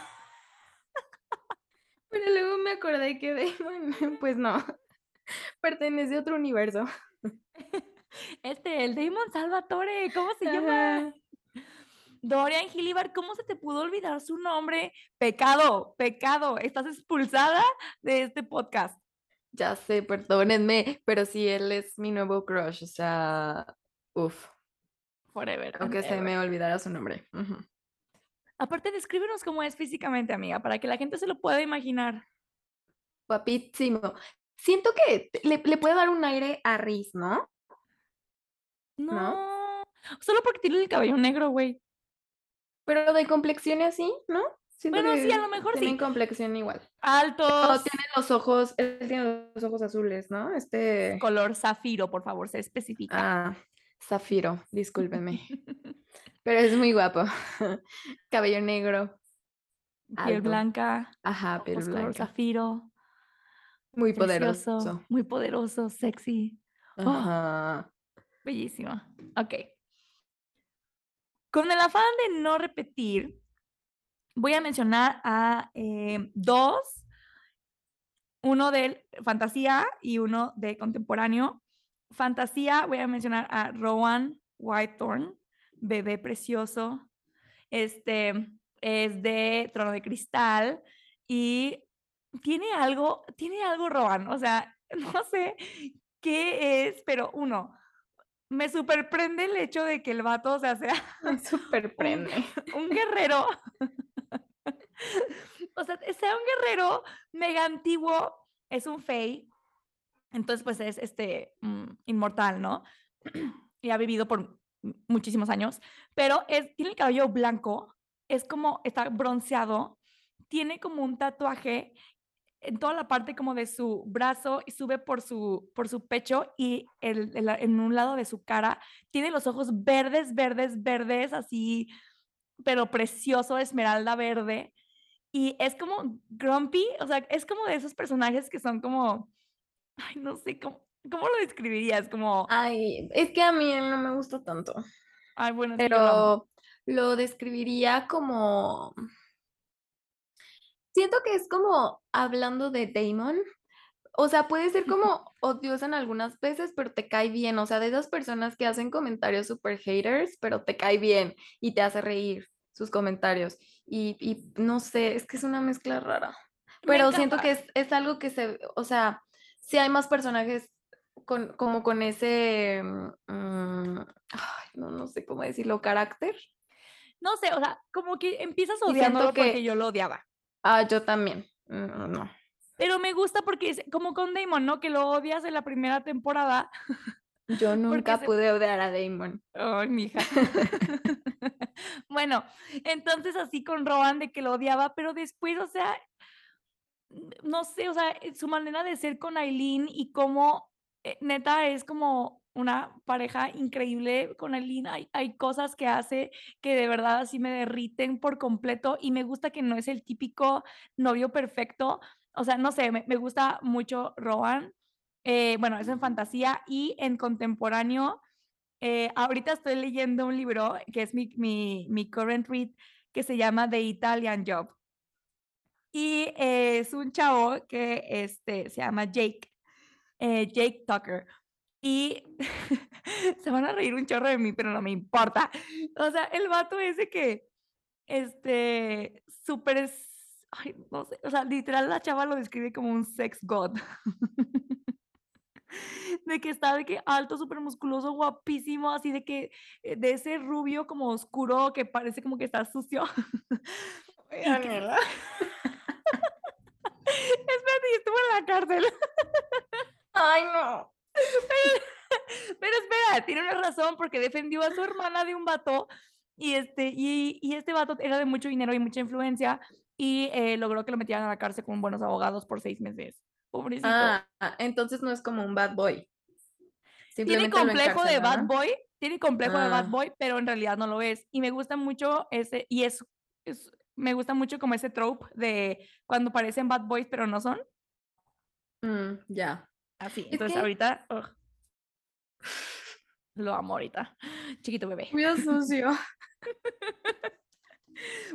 Speaker 2: Pero luego me acordé que Damon, pues no, pertenece a otro universo.
Speaker 1: Este, el Damon Salvatore, ¿cómo se llama? Dorian Gillibar, ¿cómo se te pudo olvidar su nombre? Pecado, pecado. Estás expulsada de este podcast.
Speaker 2: Ya sé, perdónenme, pero sí, él es mi nuevo crush, o sea, uff,
Speaker 1: Forever.
Speaker 2: aunque se me olvidara su nombre.
Speaker 1: Aparte, descríbenos cómo es físicamente, amiga, para que la gente se lo pueda imaginar.
Speaker 2: Guapísimo. Siento que le, le puede dar un aire a Riz, ¿no?
Speaker 1: No. Solo porque tiene el cabello negro, güey.
Speaker 2: Pero de complexión y así, ¿no? Siento
Speaker 1: Bueno, sí, a lo mejor
Speaker 2: tienen
Speaker 1: sí.
Speaker 2: complexión igual.
Speaker 1: Altos.
Speaker 2: tiene los ojos, él tiene los ojos azules, ¿no? Este.
Speaker 1: Color zafiro, por favor, se especifica.
Speaker 2: Ah, Zafiro, discúlpenme. Pero es muy guapo. Cabello negro.
Speaker 1: Piel
Speaker 2: alto.
Speaker 1: blanca.
Speaker 2: Ajá, piel
Speaker 1: ojos color
Speaker 2: blanca.
Speaker 1: zafiro.
Speaker 2: Muy
Speaker 1: Precioso.
Speaker 2: poderoso.
Speaker 1: Muy poderoso, sexy. Oh.
Speaker 2: Ajá.
Speaker 1: Bellísima. Ok. Con el afán de no repetir, voy a mencionar a eh, dos, uno de fantasía y uno de contemporáneo. Fantasía, voy a mencionar a Rowan Whitethorn, bebé precioso. Este es de Trono de Cristal y tiene algo, tiene algo Rowan, o sea, no sé qué es, pero uno, me superprende el hecho de que el vato, o sea, sea
Speaker 2: Me super prende.
Speaker 1: un guerrero. o sea, sea un guerrero mega antiguo, es un fey. Entonces, pues es este mm, inmortal, ¿no? y ha vivido por muchísimos años, pero es, tiene el cabello blanco, es como, está bronceado, tiene como un tatuaje en toda la parte como de su brazo y sube por su, por su pecho y el- el- en un lado de su cara tiene los ojos verdes, verdes, verdes, así, pero precioso, esmeralda verde. Y es como grumpy, o sea, es como de esos personajes que son como, ay, no sé, ¿cómo, cómo lo describirías? Como,
Speaker 2: Ay, es que a mí no me gusta tanto.
Speaker 1: ay, bueno.
Speaker 2: Pero lo describiría como. Siento que es como hablando de Damon. O sea, puede ser como odiosa en algunas veces, pero te cae bien. O sea, de esas personas que hacen comentarios super haters, pero te cae bien y te hace reír sus comentarios. Y, y no sé, es que es una mezcla rara.
Speaker 1: Me
Speaker 2: Pero siento que es, es algo que se, o sea, si hay más personajes con, como con ese, mm, mm, ay, no, no sé cómo decirlo, carácter.
Speaker 1: No sé, o sea, como que empiezas odiándolo porque
Speaker 2: que-
Speaker 1: yo lo odiaba.
Speaker 2: Ah, yo también. Mm, No.
Speaker 1: Pero me gusta porque es como con Damon, ¿no? Que lo odias en la primera temporada.
Speaker 2: Yo nunca
Speaker 1: se-
Speaker 2: pude odiar a Damon.
Speaker 1: Ay, mija. bueno, entonces así con Rowan de que lo odiaba, pero después, o sea, no sé, o sea, su manera de ser con Aileen y cómo eh, neta es como una pareja increíble con Aileen. Hay, hay cosas que hace que de verdad así me derriten por completo y me gusta que no es el típico novio perfecto. O sea, no sé, me, me gusta mucho Rowan. Eh, bueno, es en fantasía y en contemporáneo. eh, ahorita estoy leyendo un libro que es mi, mi, mi current read que se llama The Italian Job. Y eh, es un chavo que este, se llama Jake, Jake Tucker. Y se van a reír un chorro de mí, pero no me importa. O sea, el vato ese que, este, súper, ay, no sé, o sea, literal la chava lo describe como un sex god. De que está de que alto, súper musculoso, guapísimo, así de que eh, de ese rubio como oscuro que parece como que está sucio. Y que- Espérate, y estuvo en la cárcel.
Speaker 2: Ay, no.
Speaker 1: Pero espera, tiene una razón porque defendió a su hermana de un vato y este, y, y este vato era de mucho dinero y mucha influencia y eh, logró que lo metieran a la cárcel con buenos abogados por seis meses. Pobrecito.
Speaker 2: Ah, entonces no es como un bad boy.
Speaker 1: tiene complejo de bad boy, tiene complejo de bad ah. boy, pero en realidad no lo es. Y me gusta mucho ese, y es, me gusta mucho como ese trope de cuando parecen bad boys, pero no son.
Speaker 2: Mm, ya.
Speaker 1: Así, entonces ahorita, lo amo ahorita. Chiquito bebé.
Speaker 2: Muy sucio.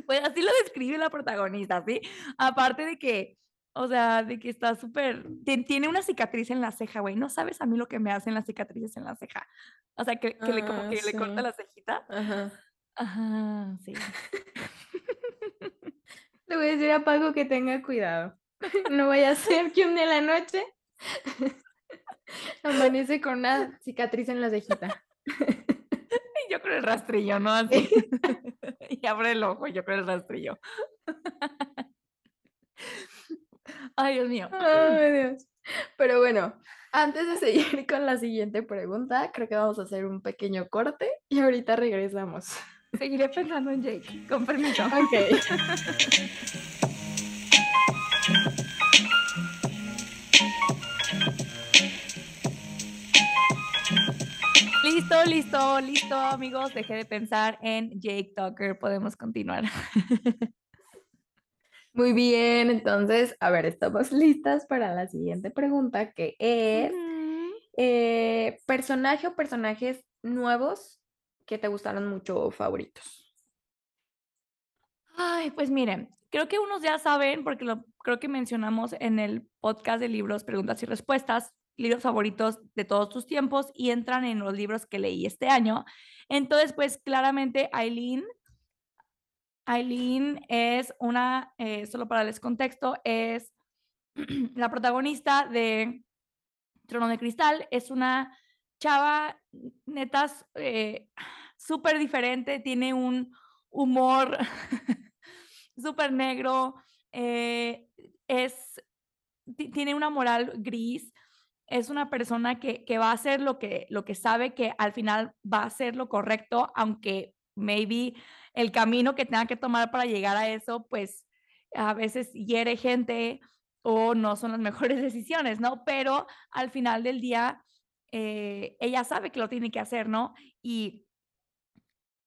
Speaker 1: pues así lo describe la protagonista, ¿sí? Aparte de que, o sea, de que está súper, tiene una cicatriz en la ceja, güey. No sabes a mí lo que me hacen las cicatrices en la ceja. O sea, que, le, como ah, que le corta la cejita. Ajá. Ajá, sí.
Speaker 2: Le voy a decir a Paco que tenga cuidado. No vaya a ser que un en la noche amanece con una cicatriz en la cejita.
Speaker 1: Yo creo el rastrillo, ¿no? Así. y abre el ojo, yo creo el rastrillo. Ay, Dios mío.
Speaker 2: Ay, Dios. Pero bueno, antes de seguir con la siguiente pregunta, creo que vamos a hacer un pequeño corte y ahorita regresamos.
Speaker 1: Seguiré pensando en Jake, con permiso.
Speaker 2: Ok.
Speaker 1: Listo, listo, listo, amigos. Dejé de pensar en Jake Tucker. Podemos continuar.
Speaker 2: Muy bien, entonces, a ver, estamos listas para la siguiente pregunta, que es, eh, ¿personaje o personajes nuevos que te gustaron mucho o favoritos?
Speaker 1: Ay, pues miren, creo que unos ya saben, porque lo creo que mencionamos en el podcast de libros, preguntas y respuestas, libros favoritos de todos tus tiempos y entran en los libros que leí este año. Entonces, pues claramente Aileen, es una, eh, solo para darles contexto, es la protagonista de Trono de Cristal, es una chava netas eh, súper diferente, tiene un humor súper negro, eh, es, tiene una moral gris, es una persona que, va a hacer lo que, lo que sabe que al final va a ser lo correcto, aunque maybe el camino que tenga que tomar para llegar a eso, pues a veces hiere gente o no son las mejores decisiones, ¿no? Pero al final del día, eh, ella sabe que lo tiene que hacer, ¿no? Y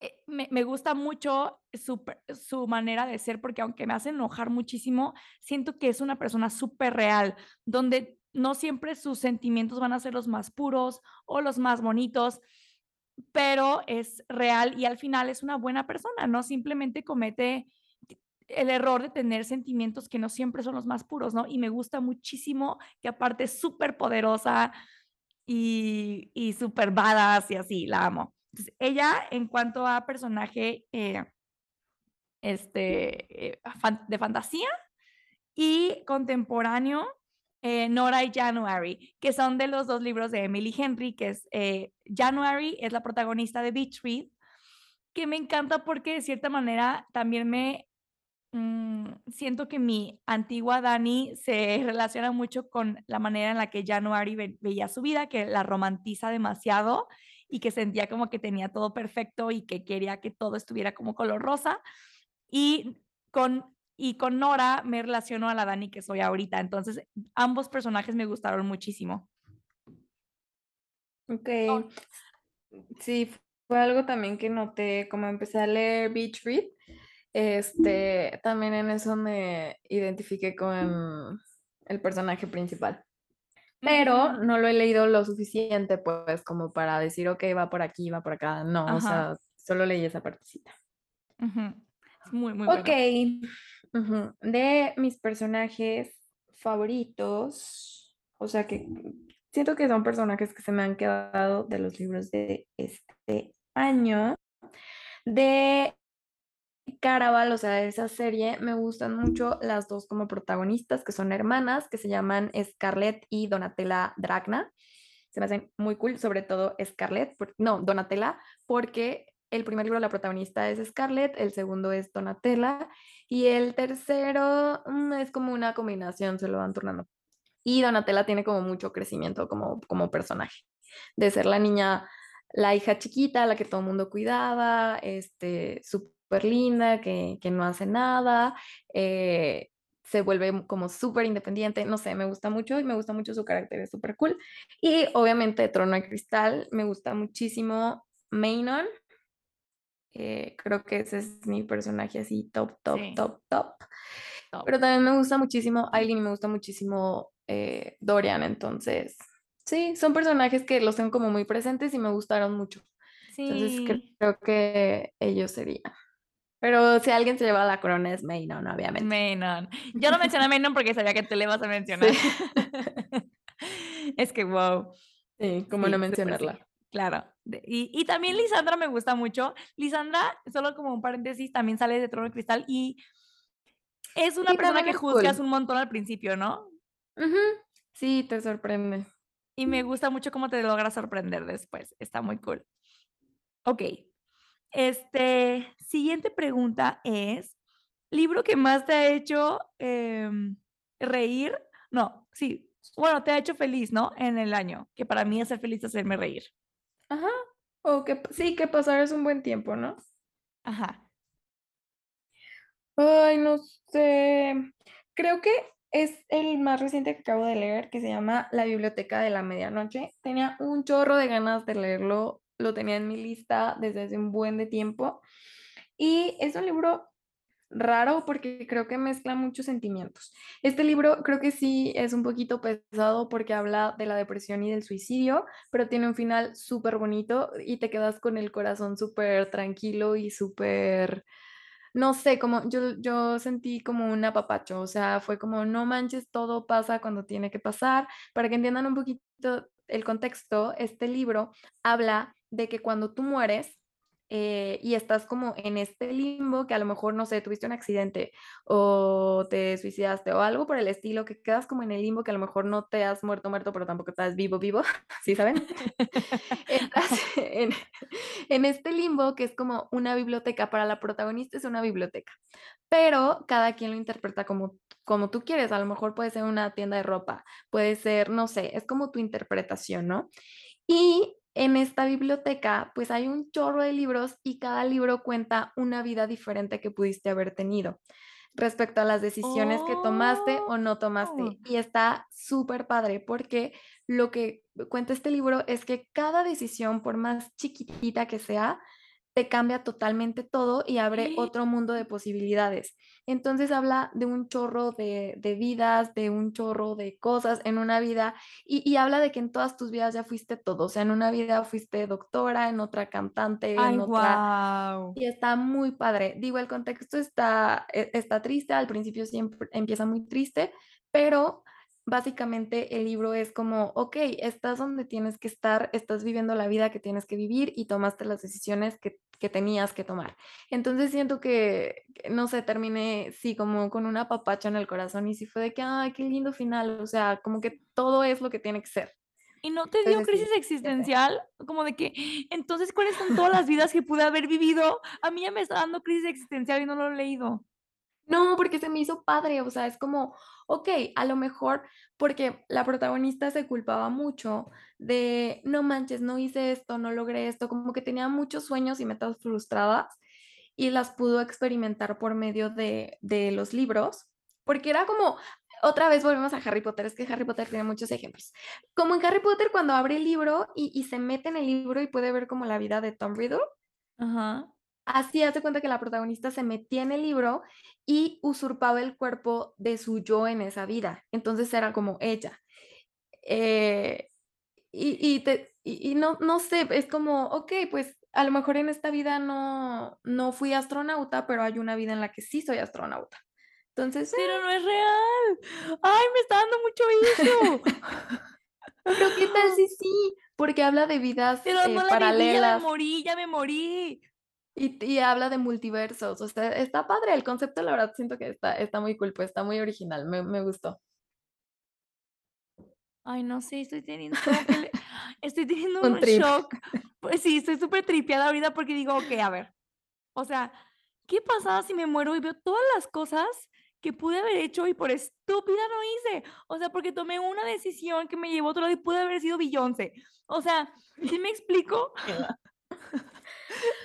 Speaker 1: eh, me, gusta mucho su, su, manera de ser porque aunque me hace enojar muchísimo, siento que es una persona súper real, donde no siempre sus sentimientos van a ser los más puros o los más bonitos, pero es real y al final es una buena persona, no simplemente comete el error de tener sentimientos que no siempre son los más puros, ¿no? Y me gusta muchísimo que aparte es súper poderosa y, y súper badass y así, la amo. ella, en cuanto a personaje eh, este, eh, de fantasía y contemporáneo, eh, Nora y January, que son de los dos libros de Emily Henry, que es eh, January, es la protagonista de Beach Read, que me encanta porque de cierta manera también me mm, siento que mi antigua Dani se relaciona mucho con la manera en la que January veía su vida, que la romantiza demasiado y que sentía como que tenía todo perfecto y que quería que todo estuviera como color rosa. Y con y con Nora me relaciono a la Dani que soy ahorita. Entonces, ambos personajes me gustaron muchísimo.
Speaker 2: Ok. Sí, fue algo también que noté, como empecé a leer Beach Read, este, también en eso me identifiqué con el personaje principal. Pero no lo he leído lo suficiente, pues, como para decir, ok, va por aquí, va por acá. No, o sea, solo leí esa partecita.
Speaker 1: Muy, muy
Speaker 2: Ok. De mis personajes favoritos, o sea que siento que son personajes que se me han quedado de los libros de este año. De Caraval, o sea, de esa serie, me gustan mucho las dos como protagonistas, que son hermanas, que se llaman Scarlett y Donatella Dragna. Se me hacen muy cool, sobre todo Scarlett, no, Donatella, porque el primer libro la protagonista es Scarlett, el segundo es Donatella y el tercero mm, es como una combinación, se lo van turnando. Y Donatella tiene como mucho crecimiento como, como personaje, de ser la niña, la hija chiquita, la que todo el mundo cuidaba, este, súper linda, que, no hace nada, eh, se vuelve como súper independiente, no sé, me gusta mucho y me gusta mucho su carácter, es súper cool. Y obviamente Trono de Cristal, me gusta muchísimo Maynon. Eh, creo que ese es mi personaje así, top, top, top, top, Pero también me gusta muchísimo Aileen y me gusta muchísimo eh, Dorian, entonces, sí, son personajes que los tengo como muy presentes y me gustaron mucho. Entonces creo que ellos serían. Pero si alguien se lleva la corona es Maynon, obviamente.
Speaker 1: Maynon. Yo no mencioné a Maynon porque sabía que tú le ibas a mencionar. es que wow.
Speaker 2: Sí, como no mencionarla.
Speaker 1: Claro. Y, y, también Lisandra me gusta mucho. Lisandra, solo como un paréntesis, también sale de Trono de Cristal y es una persona que juzgas un montón al principio, ¿no?
Speaker 2: Sí, te sorprende.
Speaker 1: Y me gusta mucho cómo te logra sorprender después. Está muy cool. Ok. Este, siguiente pregunta es, ¿libro que más te ha hecho em, reír? No, sí, bueno, te ha hecho feliz, ¿no? En el año, que para mí hacer feliz hacerme reír.
Speaker 2: Ajá. O que sí, que pasar es un buen tiempo, ¿no?
Speaker 1: Ajá.
Speaker 2: Ay, no sé. Creo que es el más reciente que acabo de leer, que se llama La Biblioteca de la Medianoche. Tenía un chorro de ganas de leerlo, lo tenía en mi lista desde hace un buen de tiempo. Y es un libro raro porque creo que mezcla muchos sentimientos. Este libro creo que sí es un poquito pesado porque habla de la depresión y del suicidio, pero tiene un final súper bonito y te quedas con el corazón súper tranquilo y súper, no sé, como yo, yo sentí como un apapacho, o sea, fue como, no manches, todo pasa cuando tiene que pasar. Para que entiendan un poquito el contexto, este libro habla de que cuando tú mueres, eh, y estás como en este limbo que a lo mejor, no sé, tuviste un accidente o te suicidaste o algo por el estilo, que quedas como en el limbo que a lo mejor no te has muerto, muerto, pero tampoco estás vivo, vivo, ¿sí saben? estás en, en este limbo que es como una biblioteca, para la protagonista es una biblioteca, pero cada quien lo interpreta como como tú quieres, a lo mejor puede ser una tienda de ropa, puede ser, no sé, es como tu interpretación, ¿no? Y en esta biblioteca, pues hay un chorro de libros y cada libro cuenta una vida diferente que pudiste haber tenido respecto a las decisiones que tomaste o no tomaste. Oh. Y está súper padre porque lo que cuenta este libro es que cada decisión, por más chiquitita que sea, te cambia totalmente todo y abre otro mundo de posibilidades. Entonces habla de un chorro de, vidas, de un chorro de cosas en una vida y, habla de que en todas tus vidas ya fuiste todo. O sea, en una vida fuiste doctora, en otra cantante, en otra... Y está muy padre. Digo, el contexto está, e, está triste, al principio siempre empieza muy triste, pero básicamente el libro es como, ok, estás donde tienes que estar, estás viviendo la vida que tienes que vivir y tomaste las decisiones que, tenías que tomar. Entonces siento que, no sé, terminé, sí, como con una papacha en el corazón y sí fue de que, ay, qué lindo final, o sea, como que todo es lo que tiene que ser.
Speaker 1: ¿Y no te dio crisis existencial? Como de que, entonces, ¿cuáles son todas las vidas que pude haber vivido? A mí ya me está dando crisis existencial y no lo he leído.
Speaker 2: No, porque se me hizo padre, o sea, es como, ok, a lo mejor porque la protagonista se culpaba mucho de, no manches, no hice esto, no logré esto, como que tenía muchos sueños y metas frustradas y las pudo experimentar por medio de, los libros, porque era como, otra vez volvemos a Harry Potter, es que Harry Potter tiene muchos ejemplos. Como en Harry Potter cuando abre el libro y, y se mete en el libro y puede ver como la vida de Tom Riddle. Ajá. Así hace cuenta que la protagonista se metía en el libro y usurpaba el cuerpo de su yo en esa vida. Entonces era como ella. Eh, y, y, no, no sé, es como, ok, pues a lo mejor en esta vida no, no fui astronauta, pero hay una vida en la que sí soy astronauta. Entonces.
Speaker 1: Pero no es real. Ay, me está dando mucho eso.
Speaker 2: pero qué tal si sí, porque habla de vidas pero no eh, paralelas.
Speaker 1: ya me morí, ya me morí.
Speaker 2: Y, habla de multiversos, o sea, está padre el concepto, la verdad siento que está, está muy cool, pues está muy original, me, me gustó.
Speaker 1: Ay, no sé, estoy teniendo, estoy teniendo un, shock. Pues sí, estoy súper tripeada ahorita porque digo, ok, a ver, o sea, ¿qué pasaba si me muero y veo todas las cosas que pude haber hecho y por estúpida no hice? O sea, porque tomé una decisión que me llevó a otro lado y pude haber sido Beyoncé. O sea, ¿sí me explico?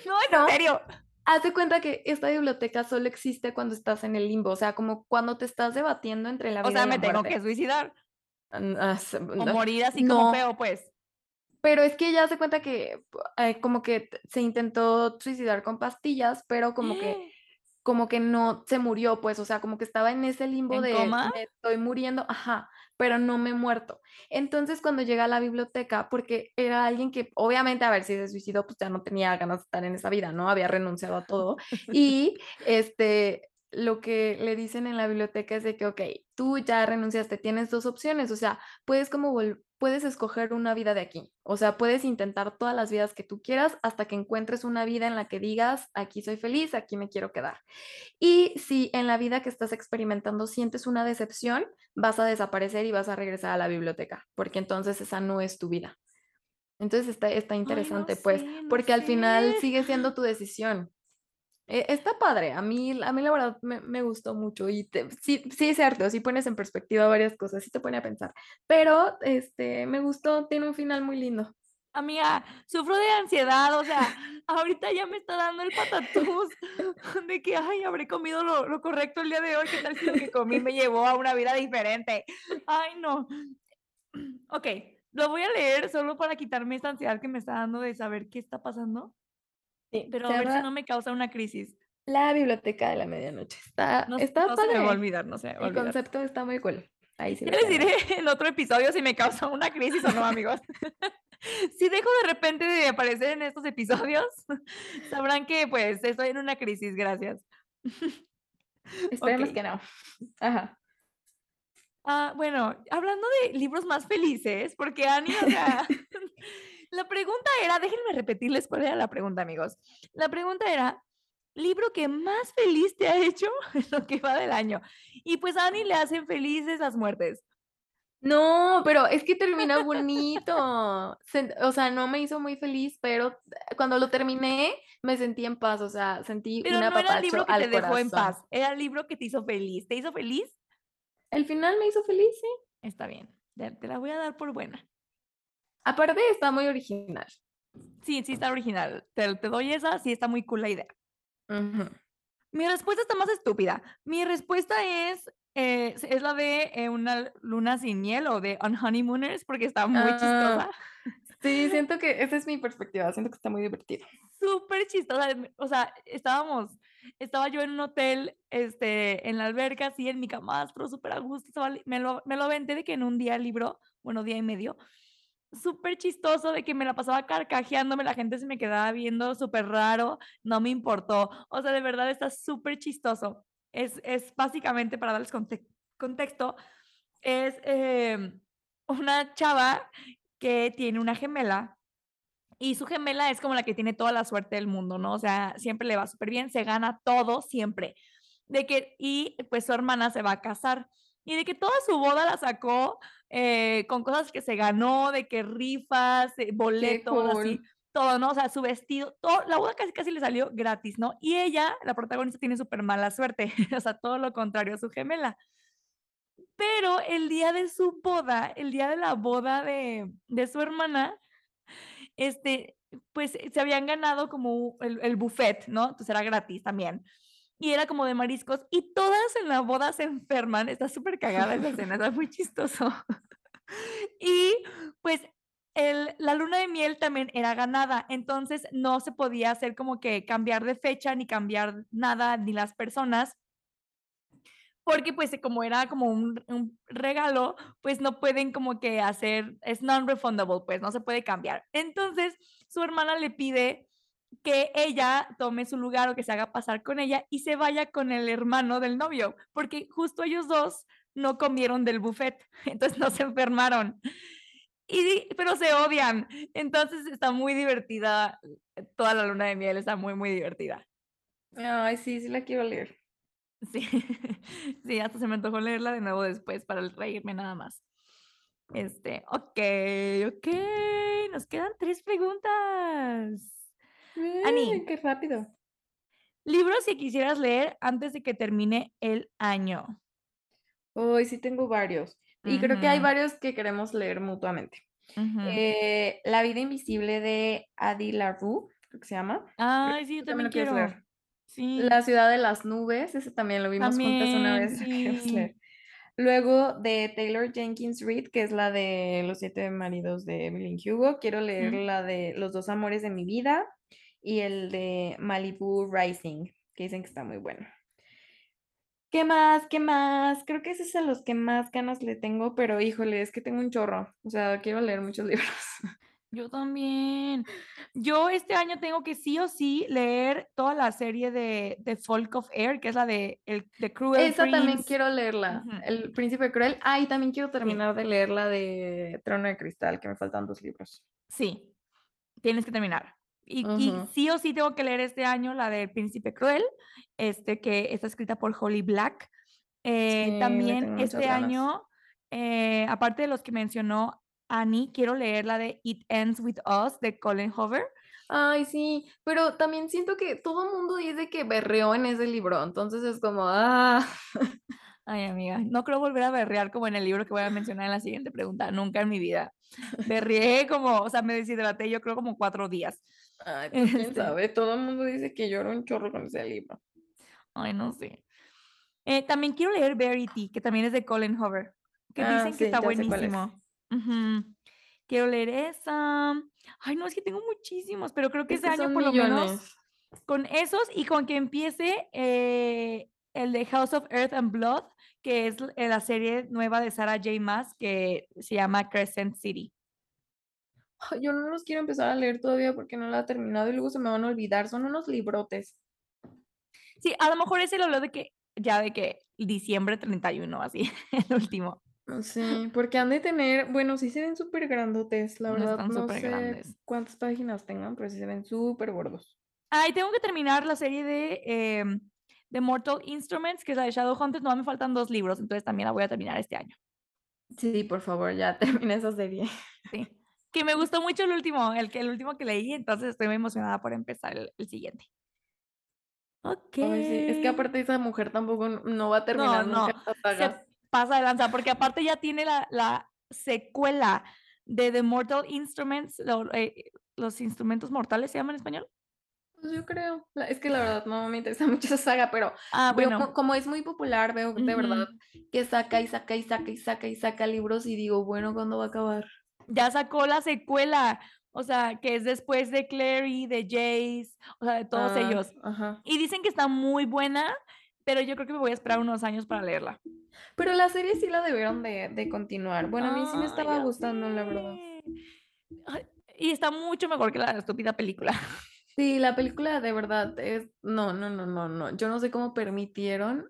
Speaker 1: no, en serio.
Speaker 2: Haz de cuenta que esta biblioteca solo existe cuando estás en el limbo, o sea, como cuando te estás debatiendo entre la vida
Speaker 1: y la muerte. O sea, me tengo que suicidar. Ah, o morir así como feo, pues.
Speaker 2: Pero es que ella se cuenta que eh, como que se intentó suicidar con pastillas, pero como que como que no se murió, pues, o sea, como que estaba en ese limbo de me estoy muriendo, ajá, pero no me he muerto. Entonces, cuando llega a la biblioteca, porque era alguien que obviamente, a ver, si se suicidó, pues ya no tenía ganas de estar en esa vida, ¿no? Había renunciado a todo. Y este, lo que le dicen en la biblioteca es de que, ok, tú ya renunciaste, tienes dos opciones, o sea, puedes como puedes escoger una vida de aquí, o sea, puedes intentar todas las vidas que tú quieras hasta que encuentres una vida en la que digas, aquí soy feliz, aquí me quiero quedar. Y si en la vida que estás experimentando sientes una decepción, vas a desaparecer y vas a regresar a la biblioteca, porque entonces esa no es tu vida. Entonces está, está interesante, pues, porque al final sigue siendo tu decisión. E, está padre, a mí, a mí la verdad me, gustó mucho y sí, sí es cierto, sí pones en perspectiva varias cosas, sí te pone a pensar, pero este, me gustó, tiene un final muy lindo.
Speaker 1: Amiga, sufro de ansiedad, o sea, ahorita ya me está dando el patatús de que, ay, habré comido lo, correcto el día de hoy, qué tal si lo que comí me llevó a una vida diferente. Ay, no. Ok, lo voy a leer solo para quitarme esta ansiedad que me está dando de saber qué está pasando. Sí, pero a ver si no me causa una crisis.
Speaker 2: La biblioteca de la medianoche. Está,
Speaker 1: no,
Speaker 2: está
Speaker 1: no se me va a olvidar, no sé.
Speaker 2: El concepto está muy cool.
Speaker 1: Ahí sí. Ya les diré en otro episodio si me causa una crisis o no, amigos. si dejo de repente de aparecer en estos episodios, sabrán que pues estoy en una crisis, gracias.
Speaker 2: Esperemos que no. Ajá.
Speaker 1: Ah, bueno, hablando de libros más felices, porque Ani, o sea, la pregunta era, déjenme repetirles cuál era la pregunta, amigos. La pregunta era, libro que más feliz te ha hecho en lo que va del año. Y pues a Ani le hacen felices las muertes.
Speaker 2: No, pero es que termina bonito. o sea, no me hizo muy feliz, pero cuando lo terminé me sentí en paz, o sea, sentí
Speaker 1: pero
Speaker 2: no
Speaker 1: era el libro que te dejó en paz, era el libro que te hizo feliz. ¿Te hizo feliz?
Speaker 2: El final me hizo feliz, sí.
Speaker 1: Está bien, te la voy a dar por buena.
Speaker 2: Aparte, está muy original.
Speaker 1: Sí, sí está original. Te, te doy esa, sí está muy cool la idea. Mi respuesta está más estúpida. Mi respuesta es, eh, es la de eh, una luna sin miel o de On Honeymooners porque está muy ah, chistosa.
Speaker 2: Sí, siento que esa es mi perspectiva. Siento que está muy divertido.
Speaker 1: Súper chistosa. O sea, estábamos, estaba yo en un hotel, este, en la alberca, así en mi camastro, súper a gusto. me, lo, me lo aventé de que en un día libro, bueno, día y medio, súper chistoso de que me la pasaba carcajeándome, la gente se me quedaba viendo súper raro, no me importó. O sea, de verdad está súper chistoso. Es, es básicamente, para darles contexto, es em, una chava que tiene una gemela y su gemela es como la que tiene toda la suerte del mundo, ¿no? O sea, siempre le va súper bien, se gana todo siempre. De que, y pues su hermana se va a casar y de que toda su boda la sacó eh, con cosas que se ganó, de que rifas, eh, boletos, así, todo, ¿no? O sea, su vestido, todo, la boda casi casi le salió gratis, ¿no? Y ella, la protagonista, tiene súper mala suerte, o sea, todo lo contrario a su gemela. Pero el día de su boda, el día de la boda de, de su hermana, este, pues se habían ganado como el, el buffet, ¿no? Entonces era gratis también y era como de mariscos y todas en la boda se enferman. Está súper cagada esa escena, está muy chistoso. y pues el, la luna de miel también era ganada, entonces no se podía hacer como que cambiar de fecha ni cambiar nada ni las personas. Porque pues como era como un, un regalo, pues no pueden como que hacer, es non-refundable, pues no se puede cambiar. Entonces su hermana le pide que ella tome su lugar o que se haga pasar con ella y se vaya con el hermano del novio, porque justo ellos dos no comieron del buffet, entonces no se enfermaron. Y, pero se odian, entonces está muy divertida, toda la luna de miel está muy, muy divertida.
Speaker 2: Ay, sí, sí la quiero leer.
Speaker 1: Sí, sí, hasta se me antojó leerla de nuevo después para reírme nada más. Este, ok, ok, nos quedan tres preguntas.
Speaker 2: Ani, qué rápido.
Speaker 1: Libros que quisieras leer antes de que termine el año.
Speaker 2: Hoy sí tengo varios. Y creo que hay varios que queremos leer mutuamente. Eh, la vida invisible de Adi LaRue, creo que se llama.
Speaker 1: Ay, sí, yo también, quiero. Leer.
Speaker 2: Sí. La ciudad de las nubes, ese también lo vimos juntas una vez. Luego de Taylor Jenkins Reid, que es la de Los siete maridos de Evelyn Hugo, quiero leer la de Los dos amores de mi vida y el de Malibu Rising, que dicen que está muy bueno. ¿Qué más? ¿Qué más? Creo que esos son los que más ganas le tengo, pero híjole, es que tengo un chorro. O sea, quiero leer muchos libros.
Speaker 1: Yo también. Yo este año tengo que sí o sí leer toda la serie de, de Folk of Air, que es la de el, de Cruel
Speaker 2: Esa también quiero leerla, El Príncipe Cruel. Ah, y también quiero terminar de leer la de Trono de Cristal, que me faltan dos libros.
Speaker 1: Sí, tienes que terminar. Y, sí o sí tengo que leer este año la del Príncipe Cruel, este que está escrita por Holly Black. Eh, también este año, eh, aparte de los que mencionó Annie, quiero leer la de It Ends With Us de Colin Hoover.
Speaker 2: Ay, sí, pero también siento que todo el mundo dice que berreó en ese libro, entonces es como, ah.
Speaker 1: Ay, amiga, no creo volver a berrear como en el libro que voy a mencionar en la siguiente pregunta, nunca en mi vida. Berreé como, o sea, me deshidraté yo creo como cuatro días.
Speaker 2: Ay, pues quién este sabe, todo el mundo dice que lloro un chorro con ese libro.
Speaker 1: Ay, no sé. Eh, también quiero leer Verity, que también es de Colin Hoover, que ah, dicen que está buenísimo. Quiero leer esa. Ay, no, es que tengo muchísimos, pero creo que ese año por lo menos con esos y con que empiece eh, el de House of Earth and Blood, que es la serie nueva de Sarah J. Maas que se llama Crescent City.
Speaker 2: Yo no los quiero empezar a leer todavía porque no la he terminado y luego se me van a olvidar. Son unos librotes.
Speaker 1: Sí, a lo mejor ese lo leo de que ya de que diciembre 31, así, el último.
Speaker 2: Sí, porque han de tener, bueno, sí se ven súper grandotes, la verdad, no sé cuántas páginas tengan, pero sí se ven súper gordos.
Speaker 1: Ah, y tengo que terminar la serie de, em, de Mortal Instruments, que es la de Shadowhunters, no me faltan dos libros, entonces también la voy a terminar este año.
Speaker 2: Sí, por favor, ya termina esa serie.
Speaker 1: Sí, que me gustó mucho el último, el, que, el último que leí, entonces estoy muy emocionada por empezar el, siguiente.
Speaker 2: Ok. Es que aparte esa mujer tampoco no va a terminar no,
Speaker 1: nunca pasa de lanza, porque aparte ya tiene la, la secuela de The Mortal Instruments, eh, los instrumentos mortales se llaman en español.
Speaker 2: Pues yo creo, es que la verdad no me interesa mucho esa saga, pero ah, bueno. como es muy popular, veo de verdad que saca y saca y saca y saca y saca libros y digo, bueno, ¿cuándo va a acabar?
Speaker 1: Ya sacó la secuela, o sea, que es después de Clary, de Jace, o sea, de todos ah, ellos. Y dicen que está muy buena, pero yo creo que me voy a esperar unos años para leerla.
Speaker 2: Pero la serie sí la debieron de, continuar. Bueno, a mí sí me estaba gustando, la verdad.
Speaker 1: y está mucho mejor que la estúpida película.
Speaker 2: Sí, la película de verdad es. No, no, no, no, no. Yo no sé cómo permitieron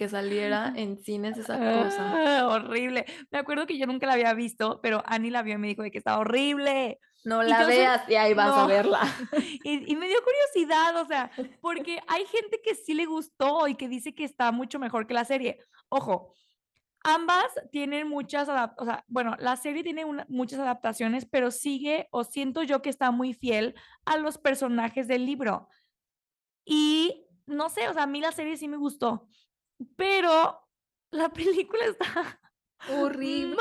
Speaker 2: que saliera en cines esa cosa.
Speaker 1: Ah, horrible. Me acuerdo que yo nunca la había visto, pero Annie la vio y me dijo de que estaba horrible.
Speaker 2: No la veas y ahí vas a verla.
Speaker 1: Y, y, me dio curiosidad, o sea, porque hay gente que sí le gustó y que dice que está mucho mejor que la serie. Ojo, ambas tienen muchas, o sea, bueno, la serie tiene muchas adaptaciones, pero sigue o siento yo que está muy fiel a los personajes del libro. Y no sé, o sea, a mí la serie sí me gustó, pero la película está
Speaker 2: horrible.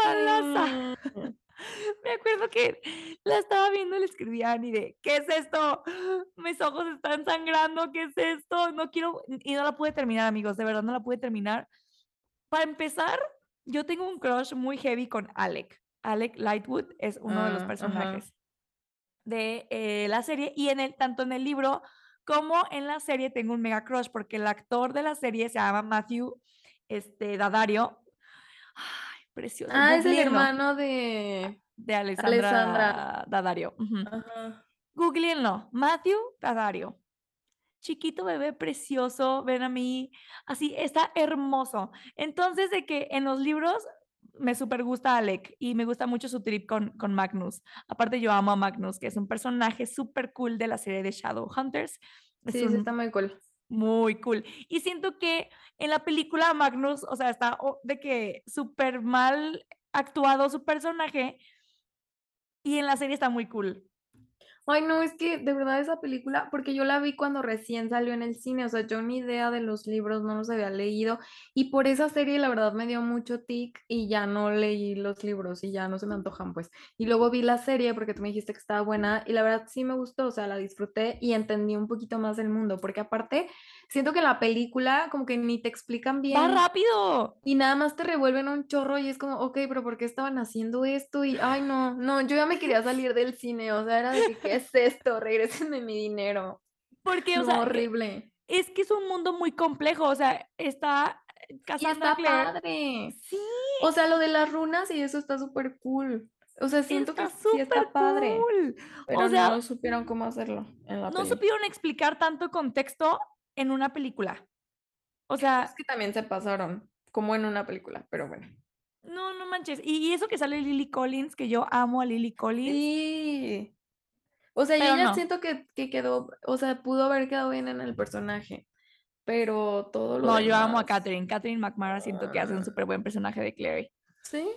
Speaker 1: Me acuerdo que la estaba viendo y le escribía a Annie de, ¿qué es esto? Mis ojos están sangrando, ¿qué es esto? No quiero, y no la pude terminar, amigos, de verdad no la pude terminar. Para empezar, yo tengo un crush muy heavy con Alec. Alec Lightwood es uno de los ah, personajes de eh, la serie y en el, tanto en el libro como en la serie tengo un mega crush porque el actor de la serie se llama Matthew este, Dadario. Ay, precioso.
Speaker 2: Ah, es el hermano de,
Speaker 1: de Alexandra, Dadario. Googleenlo, Matthew Dadario chiquito bebé precioso, ven a mí, así, está hermoso. Entonces, de que en los libros me súper gusta Alec y me gusta mucho su trip con, con Magnus. Aparte, yo amo a Magnus, que es un personaje súper cool de la serie de Shadowhunters.
Speaker 2: Sí, está muy cool.
Speaker 1: Muy cool. Y siento que en la película Magnus, o sea, está de que súper mal actuado su personaje y en la serie está muy cool.
Speaker 2: Ay, no, es que de verdad esa película, porque yo la vi cuando recién salió en el cine, o sea, yo ni idea de los libros, no los había leído, y por esa serie la verdad me dio mucho tic y ya no leí los libros y ya no se me antojan, pues. Y luego vi la serie porque tú me dijiste que estaba buena y la verdad sí me gustó, o sea, la disfruté y entendí un poquito más del mundo, porque aparte siento que la película como que ni te explican bien.
Speaker 1: ¡Va rápido!
Speaker 2: Y nada más te revuelven un chorro y es como, ok, pero ¿por qué estaban haciendo esto? Y, ay, no, no, yo ya me quería salir del cine, o sea, era de que, ¿qué es esto? Regrésenme mi dinero.
Speaker 1: Porque, o sea, horrible. Es que es un mundo muy complejo, o sea, está
Speaker 2: casando y está padre. Sí. O sea, lo de las runas y eso está súper cool. O sea, siento que sí está padre. Cool. Pero o sea, no supieron cómo hacerlo.
Speaker 1: no supieron explicar tanto contexto en una película. O sea.
Speaker 2: Es que también se pasaron, como en una película, pero bueno.
Speaker 1: No, no manches. Y, eso que sale Lily Collins, que yo amo a Lily Collins.
Speaker 2: Sí. O sea, yo ya siento que, quedó, o sea, pudo haber quedado bien en el personaje. Pero todo lo.
Speaker 1: No, yo amo a Catherine. Catherine McMara siento que hace un ah. súper buen personaje de Clary.
Speaker 2: Sí.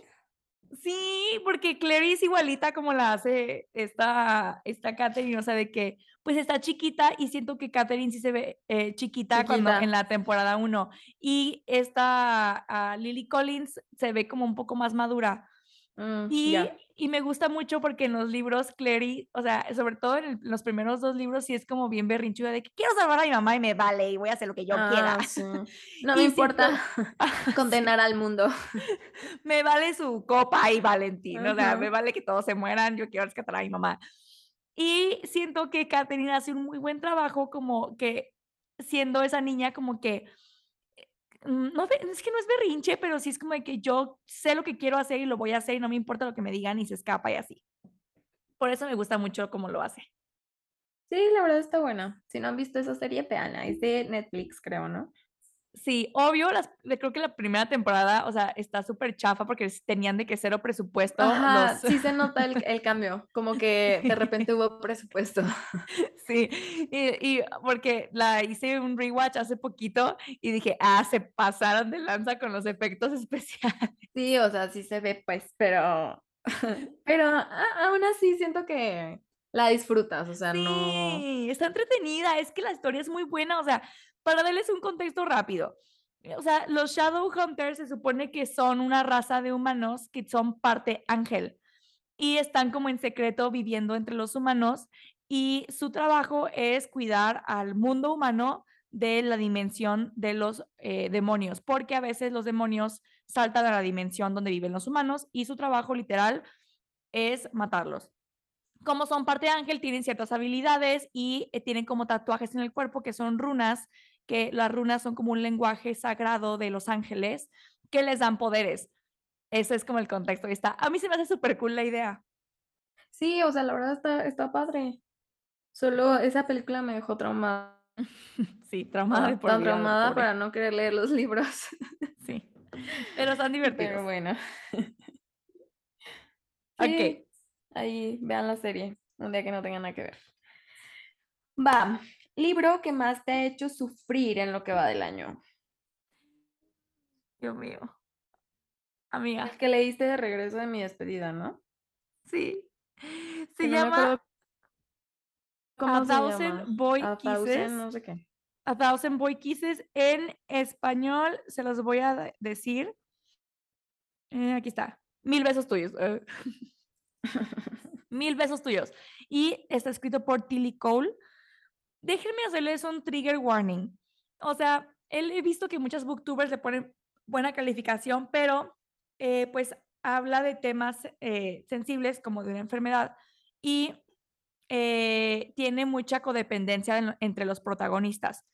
Speaker 1: Sí, porque Clary es igualita como la hace esta, esta Catherine, o sea, de que pues está chiquita y siento que Catherine sí se ve eh, chiquita, cuando en la temporada 1 y esta uh, Lily Collins se ve como un poco más madura. Mm, y, y, me gusta mucho porque en los libros Clary, o sea, sobre todo en, los primeros dos libros, sí es como bien berrinchuda de que quiero salvar a mi mamá y me vale y voy a hacer lo que yo quiera. Ah,
Speaker 2: no me importa condenar al mundo.
Speaker 1: me vale su copa y Valentín, o sea, me vale que todos se mueran, yo quiero rescatar a mi mamá. Y siento que Katherine hace un muy buen trabajo como que siendo esa niña como que Mm, no, es que no es berrinche, pero sí es como de que yo sé lo que quiero hacer y lo voy a hacer y no me importa lo que me digan y se escapa y así. Por eso me gusta mucho cómo lo hace.
Speaker 2: Sí, la verdad está buena. Si no han visto esa serie, veanla. Es de Netflix, creo, ¿no?
Speaker 1: Sí, obvio, las, creo que la primera temporada, o sea, está súper chafa porque tenían de que cero presupuesto.
Speaker 2: Sí se nota el, cambio, como que de repente hubo presupuesto.
Speaker 1: Sí, y, porque la hice un rewatch hace poquito y dije, ah, se pasaron de lanza con los efectos especiales.
Speaker 2: Sí, o sea, sí se ve, pues, pero, pero aún así siento que la disfrutas, o sea, no.
Speaker 1: Sí, está entretenida, es que la historia es muy buena, o sea, para darles un contexto rápido. O sea, los Shadowhunters se supone que son una raza de humanos que son parte ángel y están como en secreto viviendo entre los humanos y su trabajo es cuidar al mundo humano de la dimensión de los eh, demonios, porque a veces los demonios saltan a la dimensión donde viven los humanos y su trabajo literal es matarlos como son parte ángel, tienen ciertas habilidades y eh, tienen como tatuajes en el cuerpo que son runas, que las runas son como un lenguaje sagrado de los ángeles que les dan poderes. Ese es como el contexto. Y está. A mí se me hace súper cool la idea.
Speaker 2: Sí, o sea, la verdad está, está padre. Solo esa película me dejó traumada.
Speaker 1: sí, traumada.
Speaker 2: tan traumada para no querer leer los libros.
Speaker 1: sí. Pero están divertidos.
Speaker 2: Pero bueno. ok. Ahí vean la serie, un día que no tengan nada que ver. Va, libro que más te ha hecho sufrir en lo que va del año.
Speaker 1: Dios mío. Amiga.
Speaker 2: El que leíste de regreso de mi despedida, ¿no?
Speaker 1: Sí. Se llama A Thousand Boy a Kisses. no sé qué. A Thousand Boy Kisses. En español se los voy a decir. Eh, aquí está. Mil besos tuyos. Eh. Mil besos tuyos. Y está escrito por Tilly Cole. Déjenme hacerles un trigger warning. O sea, he visto que muchas booktubers le ponen buena calificación, pero eh, pues habla de temas eh, sensibles como de una enfermedad y eh, tiene mucha codependencia entre los protagonistas.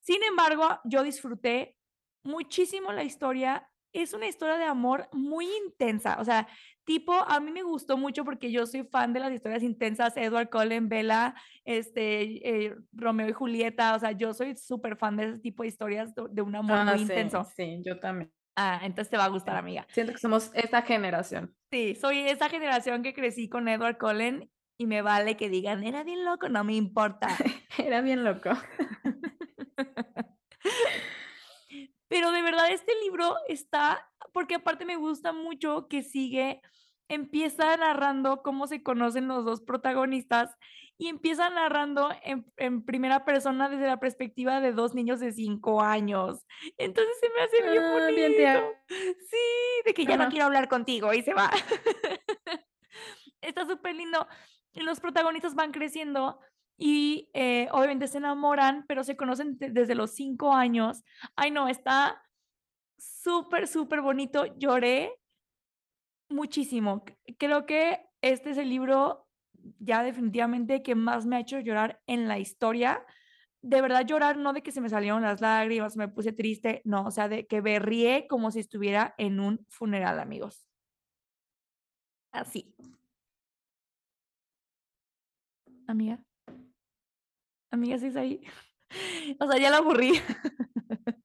Speaker 1: Sin embargo, yo disfruté muchísimo la historia. Es una historia de amor muy intensa. O sea, tipo, a mí me gustó mucho porque yo soy fan de las historias intensas, Edward Cullen, Bella, este, eh, Romeo y Julieta, o sea, yo soy súper fan de ese tipo de historias de, un amor muy
Speaker 2: ah,
Speaker 1: intenso.
Speaker 2: Sí, yo también.
Speaker 1: Ah, entonces te va a gustar, amiga.
Speaker 2: Siento que somos esta generación.
Speaker 1: Sí, soy esa generación que crecí con Edward Cullen y me vale que digan, era bien loco, no me importa.
Speaker 2: era bien loco.
Speaker 1: Pero de verdad este libro está, porque aparte me gusta mucho que sigue empieza narrando cómo se conocen los dos protagonistas y empieza narrando en, primera persona desde la perspectiva de dos niños de cinco años. Entonces se me hace bien ah, bonito. sí, de que ya no quiero hablar contigo y se va. Está súper lindo. Los protagonistas van creciendo y eh, obviamente se enamoran, pero se conocen desde los cinco años. Ay, no, está súper, súper bonito. Lloré muchísimo. Creo que este es el libro ya definitivamente que más me ha hecho llorar en la historia. De verdad llorar, no de que se me salieron las lágrimas, me puse triste, no, o sea, de que berrié como si estuviera en un funeral, amigos. Así. Amiga. Amiga, ¿sí es ahí? O sea, ya la aburrí.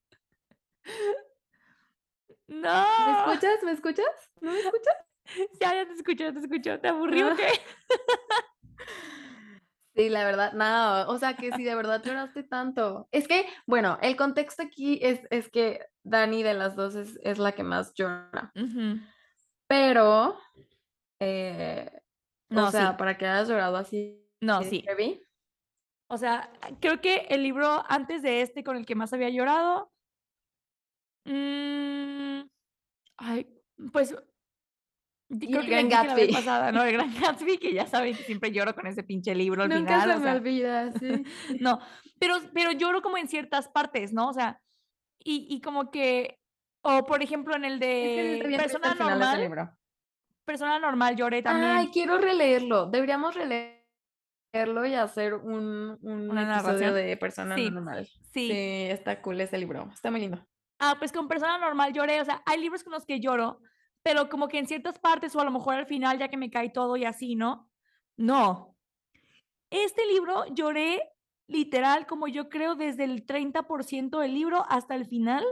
Speaker 2: No. ¿Me escuchas? ¿Me escuchas? ¿No me escuchas?
Speaker 1: Ya, ya te escucho, ya te escucho. ¿Te aburrió o qué?
Speaker 2: Sí, la verdad, nada, o sea que si de verdad lloraste tanto. Es que, bueno, el contexto aquí es, es que Dani de las dos es, la que más llora. Pero, eh, no, o sea, para que hayas llorado así.
Speaker 1: No, sí. O sea, creo que el libro antes de este con el que más había llorado. Mmm, ay, pues Creo el Gran Gatsby. pasada, ¿no? El Gran Gatsby, que ya saben que siempre lloro con ese pinche libro al
Speaker 2: Nunca se me olvida, sí.
Speaker 1: no, pero, pero lloro como en ciertas partes, ¿no? O sea, y, y como que, o por ejemplo en el de Persona Normal. Persona Normal lloré también.
Speaker 2: Ay, quiero releerlo. Deberíamos releerlo y hacer un, un Una episodio de Persona Normal. Sí. Sí, está cool ese libro. Está muy lindo.
Speaker 1: Ah, pues con Persona Normal lloré. O sea, hay libros con los que lloro, pero como que en ciertas partes o a lo mejor al final ya que me cae todo y así, ¿no? No. Este libro lloré literal como yo creo desde el 30% del libro hasta el final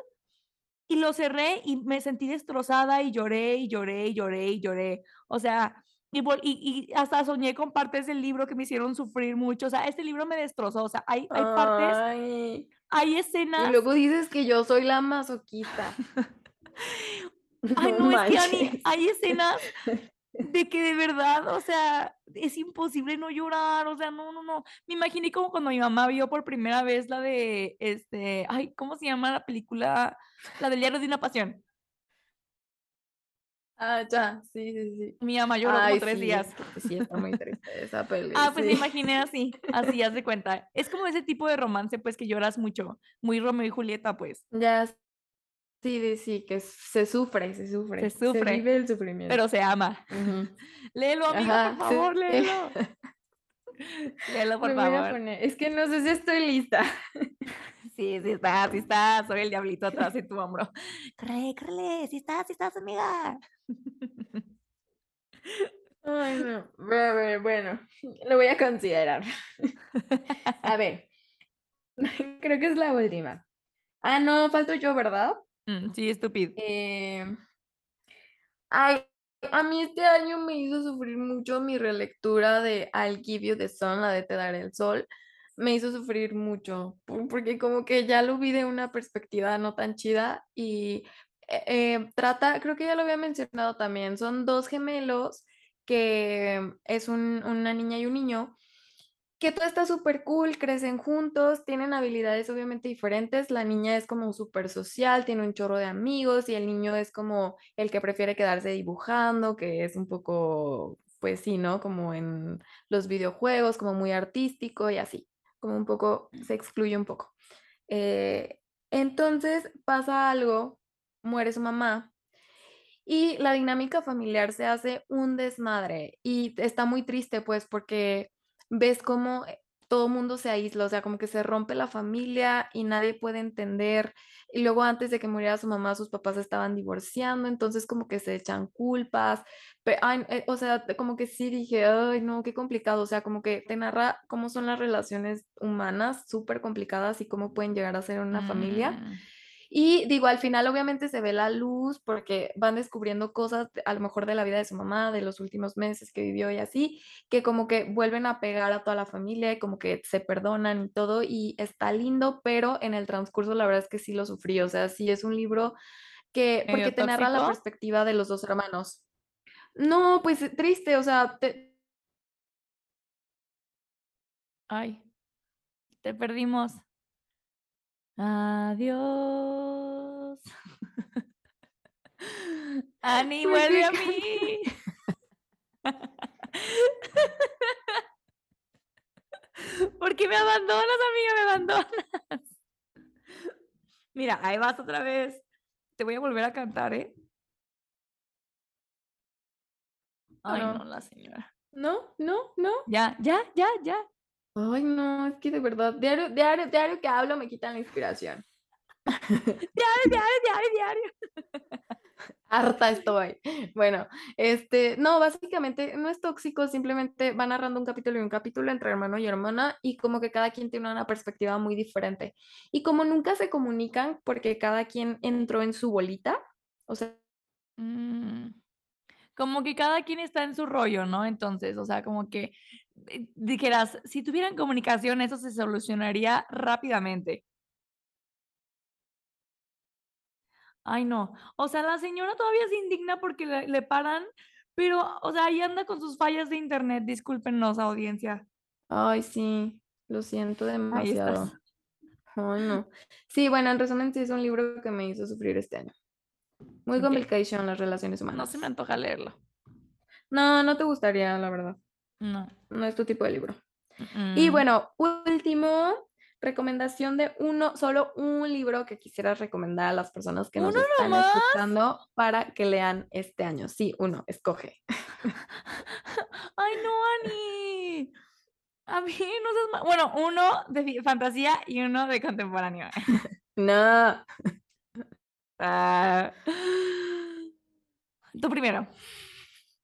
Speaker 1: y lo cerré y me sentí destrozada y lloré y lloré y lloré y lloré. O sea, y, y, hasta soñé con partes del libro que me hicieron sufrir mucho. O sea, este libro me destrozó. O sea, hay, hay partes, hay escenas.
Speaker 2: Y luego dices que yo soy la masoquista.
Speaker 1: Ay, no, es que hay escenas de que de verdad, o sea, es imposible no llorar, o sea, no, no, no. Me imaginé como cuando mi mamá vio por primera vez la de, este, ay, ¿cómo se llama la película? La del diario de una pasión.
Speaker 2: Ah, ya, sí, sí, sí.
Speaker 1: Mi mamá lloró como tres días.
Speaker 2: Sí, está muy triste esa peli.
Speaker 1: Ah, pues me imaginé así, así, haz de cuenta. Es como ese tipo de romance, pues, que lloras mucho, muy Romeo y Julieta, pues.
Speaker 2: Ya, Sí, sí, que se sufre, se sufre.
Speaker 1: Se sufre.
Speaker 2: Se vive el sufrimiento.
Speaker 1: Pero se ama. Léelo, amigo, por favor, léelo. léelo, por favor.
Speaker 2: Es que no sé si estoy lista.
Speaker 1: sí, sí está, sí está. Soy el diablito atrás de tu hombro. Corre, corre, sí estás, sí estás, amiga.
Speaker 2: Ay, no. Bueno, lo voy a considerar. a ver. Creo que es la última. Ah, no, falto yo, ¿verdad?
Speaker 1: Mm, sí, estúpido.
Speaker 2: Em, ay, a mí este año me hizo sufrir mucho mi relectura de I'll Give You the Sun, la de Te Daré el Sol. Me hizo sufrir mucho, porque como que ya lo vi de una perspectiva no tan chida y eh, eh, trata, creo que ya lo había mencionado también, son dos gemelos que es una niña y un niño que todo está súper cool, crecen juntos, tienen habilidades obviamente diferentes. La niña es como súper social, tiene un chorro de amigos y el niño es como el que prefiere quedarse dibujando, que es un poco, pues sí, ¿no? Como en los videojuegos, como muy artístico y así, como un poco, se excluye un poco. Eh, entonces pasa algo, muere su mamá y la dinámica familiar se hace un desmadre y está muy triste pues porque ves cómo eh, todo mundo se aísla, o sea, como que se rompe la familia y nadie puede entender. Y luego antes de que muriera su mamá, sus papás estaban divorciando, entonces como que se echan culpas. Pero, eh, o sea, como que sí dije, ay, no, qué complicado. O sea, como que te narra cómo son las relaciones humanas súper complicadas y cómo pueden llegar a ser una familia. Y digo, al final obviamente se ve la luz porque van descubriendo cosas a lo mejor de la vida de su mamá, de los últimos meses que vivió y así, que como que vuelven a pegar a toda la familia y como que se perdonan y todo y está lindo, pero en el transcurso la verdad es que sí lo sufrí, o sea, sí es un libro que, porque te narra la perspectiva de los dos hermanos. No, pues triste, o sea, te...
Speaker 1: Ay, te perdimos. Adiós. Ani, vuelve a mí. ¿Por qué me abandonas, amiga? Me abandonas. Mira, ahí vas otra vez. Te voy a volver a cantar, ¿eh? Ay, no, la señora.
Speaker 2: No, no, no.
Speaker 1: Ya, ya, ya, ya.
Speaker 2: Ay, no, es que de verdad, diario, diario, diario que hablo me quitan la inspiración.
Speaker 1: diario, diario, diario, diario.
Speaker 2: Harta estoy. Bueno, este, no, básicamente no es tóxico, simplemente va narrando un capítulo y un capítulo entre hermano y hermana y como que cada quien tiene una perspectiva muy diferente. Y como nunca se comunican porque cada quien entró en su bolita, o sea...
Speaker 1: Mm, como que cada quien está en su rollo, ¿no? Entonces, o sea, como que dijeras, si tuvieran comunicación, eso se solucionaría rápidamente. Ay, no. O sea, la señora todavía se indigna porque le, paran, pero, o sea, ahí anda con sus fallas de internet. Discúlpenos, audiencia.
Speaker 2: Ay, sí, lo siento demasiado. Ay, no. Sí, bueno, en resumen, sí es un libro que me hizo sufrir este año. Muy complicado las relaciones humanas.
Speaker 1: No se me antoja leerlo.
Speaker 2: No, no te gustaría, la verdad.
Speaker 1: No.
Speaker 2: No es tu tipo de libro. Y bueno, último, recomendación de uno, solo un libro que quisieras recomendar a las personas que nos están escuchando para que lean este año. Sí, uno, escoge.
Speaker 1: Ay, no, Ani. A mí no seas Bueno, uno de fantasía y uno de contemporáneo.
Speaker 2: no.
Speaker 1: Ah. Tú primero.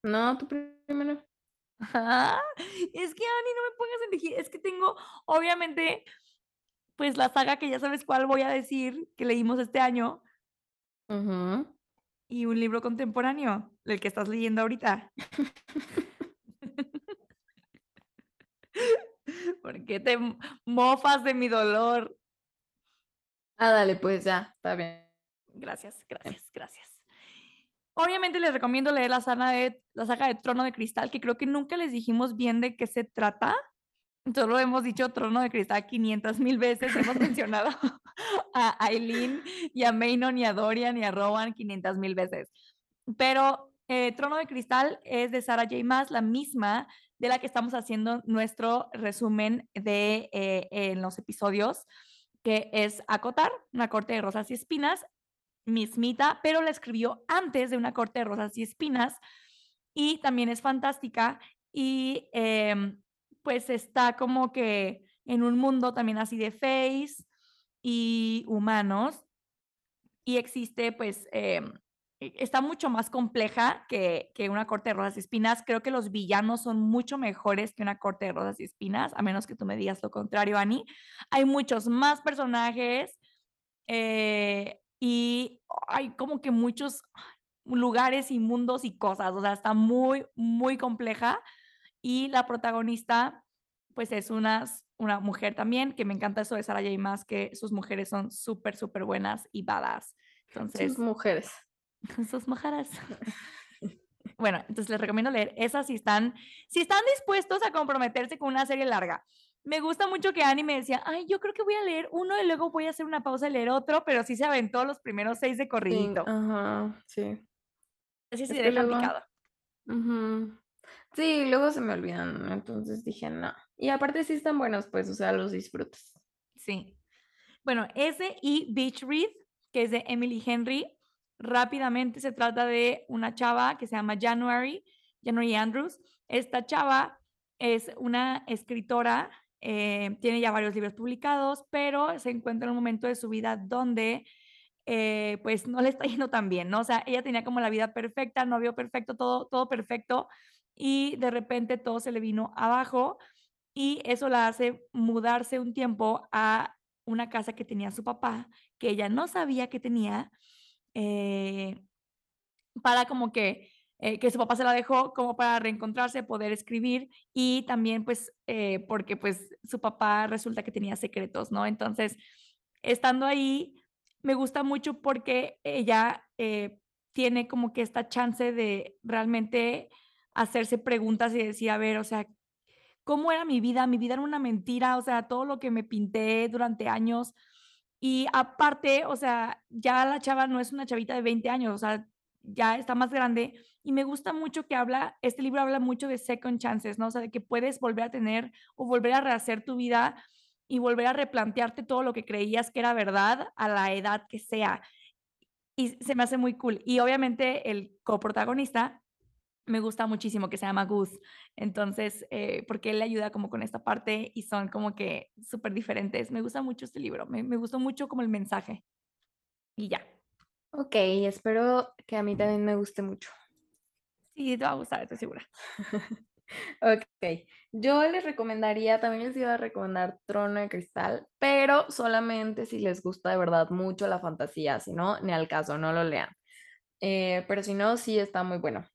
Speaker 2: No, tú primero.
Speaker 1: Es que Ani, no me pongas en elegir. Es que tengo, obviamente, pues la saga que ya sabes cuál voy a decir, que leímos este año. Y un libro contemporáneo, el que estás leyendo ahorita. ¿Por qué te mofas de mi dolor?
Speaker 2: Ah, dale, pues ya, está bien.
Speaker 1: Gracias, gracias, gracias. Obviamente les recomiendo leer la saga, de, la saga de Trono de Cristal, que creo que nunca les dijimos bien de qué se trata. Solo hemos dicho Trono de Cristal 500 mil veces. Hemos mencionado a Aileen y a Maynon y a Dorian y a Rowan 500 mil veces. Pero eh, Trono de Cristal es de Sarah J. Maas, la misma de la que estamos haciendo nuestro resumen de eh, en los episodios, que es Acotar, una corte de rosas y espinas, mismita, pero la escribió antes de una corte de rosas y espinas y también es fantástica y em, pues está como que en un mundo también así de face y humanos y existe pues em, e, está mucho más compleja que, que, una corte de rosas y espinas. Creo que los villanos son mucho mejores que una corte de rosas y espinas, a menos que tú me digas lo contrario, Ani. Hay muchos más personajes eh, y hay como que muchos lugares y mundos y cosas. O sea, está muy, muy compleja. Y la protagonista, pues es una, una mujer también, que me encanta eso de Sarah J. Maas, que sus mujeres son súper, súper buenas y badass. Entonces,
Speaker 2: sus mujeres.
Speaker 1: Sus mujeres. bueno, entonces les recomiendo leer esas si están, si están dispuestos a comprometerse con una serie larga. Me gusta mucho que Annie me decía, ay, yo creo que voy a leer uno y luego voy a hacer una pausa y leer otro, pero sí se aventó los primeros seis de corridito.
Speaker 2: Sí, ajá, sí.
Speaker 1: Así se deja picado.
Speaker 2: Sí, luego se me olvidan, entonces dije, no. Y aparte sí están buenos, pues, o sea, los disfrutas.
Speaker 1: Sí. Bueno, ese y Beach Read, que es de Emily Henry. Rápidamente se trata de una chava que se llama January, January Andrews. Esta chava es una escritora, eh, tiene ya varios libros publicados, pero se encuentra en un momento de su vida donde eh, pues no le está yendo tan bien, ¿no? O sea, ella tenía como la vida perfecta, novio perfecto, todo, todo perfecto, y de repente todo se le vino abajo y eso la hace mudarse un tiempo a una casa que tenía su papá, que ella no sabía que tenía, eh, para como que, eh, que su papá se la dejó como para reencontrarse, poder escribir y también pues eh, porque pues su papá resulta que tenía secretos, ¿no? Entonces, estando ahí, me gusta mucho porque ella tiene como que esta chance de realmente hacerse preguntas y decir, a ver, o sea, ¿cómo era mi vida? Mi vida era una mentira, o sea, todo lo que me pinté durante años. Y aparte, o sea, ya la chava no es una chavita de 20 años, o sea, ya está más grande. Y me gusta mucho que habla, este libro habla mucho de second chances, ¿no? O sea, de que puedes volver a tener o volver a rehacer tu vida y volver a replantearte todo lo que creías que era verdad a la edad que sea. Y se me hace muy cool. Y obviamente el coprotagonista me gusta muchísimo que se llama Gus. Entonces, eh, porque él le ayuda como con esta parte y son como que súper diferentes. Me gusta mucho este libro. Me, me gustó mucho como el mensaje. Y ya.
Speaker 2: Ok, espero que a mí también me guste mucho.
Speaker 1: Sí, te va a gustar, estoy segura.
Speaker 2: Ok, yo les recomendaría, también les iba a recomendar Trono de Cristal, pero solamente si les gusta de verdad mucho la fantasía, si no, ni al caso, no lo lean. Eh, pero si no, sí está muy bueno.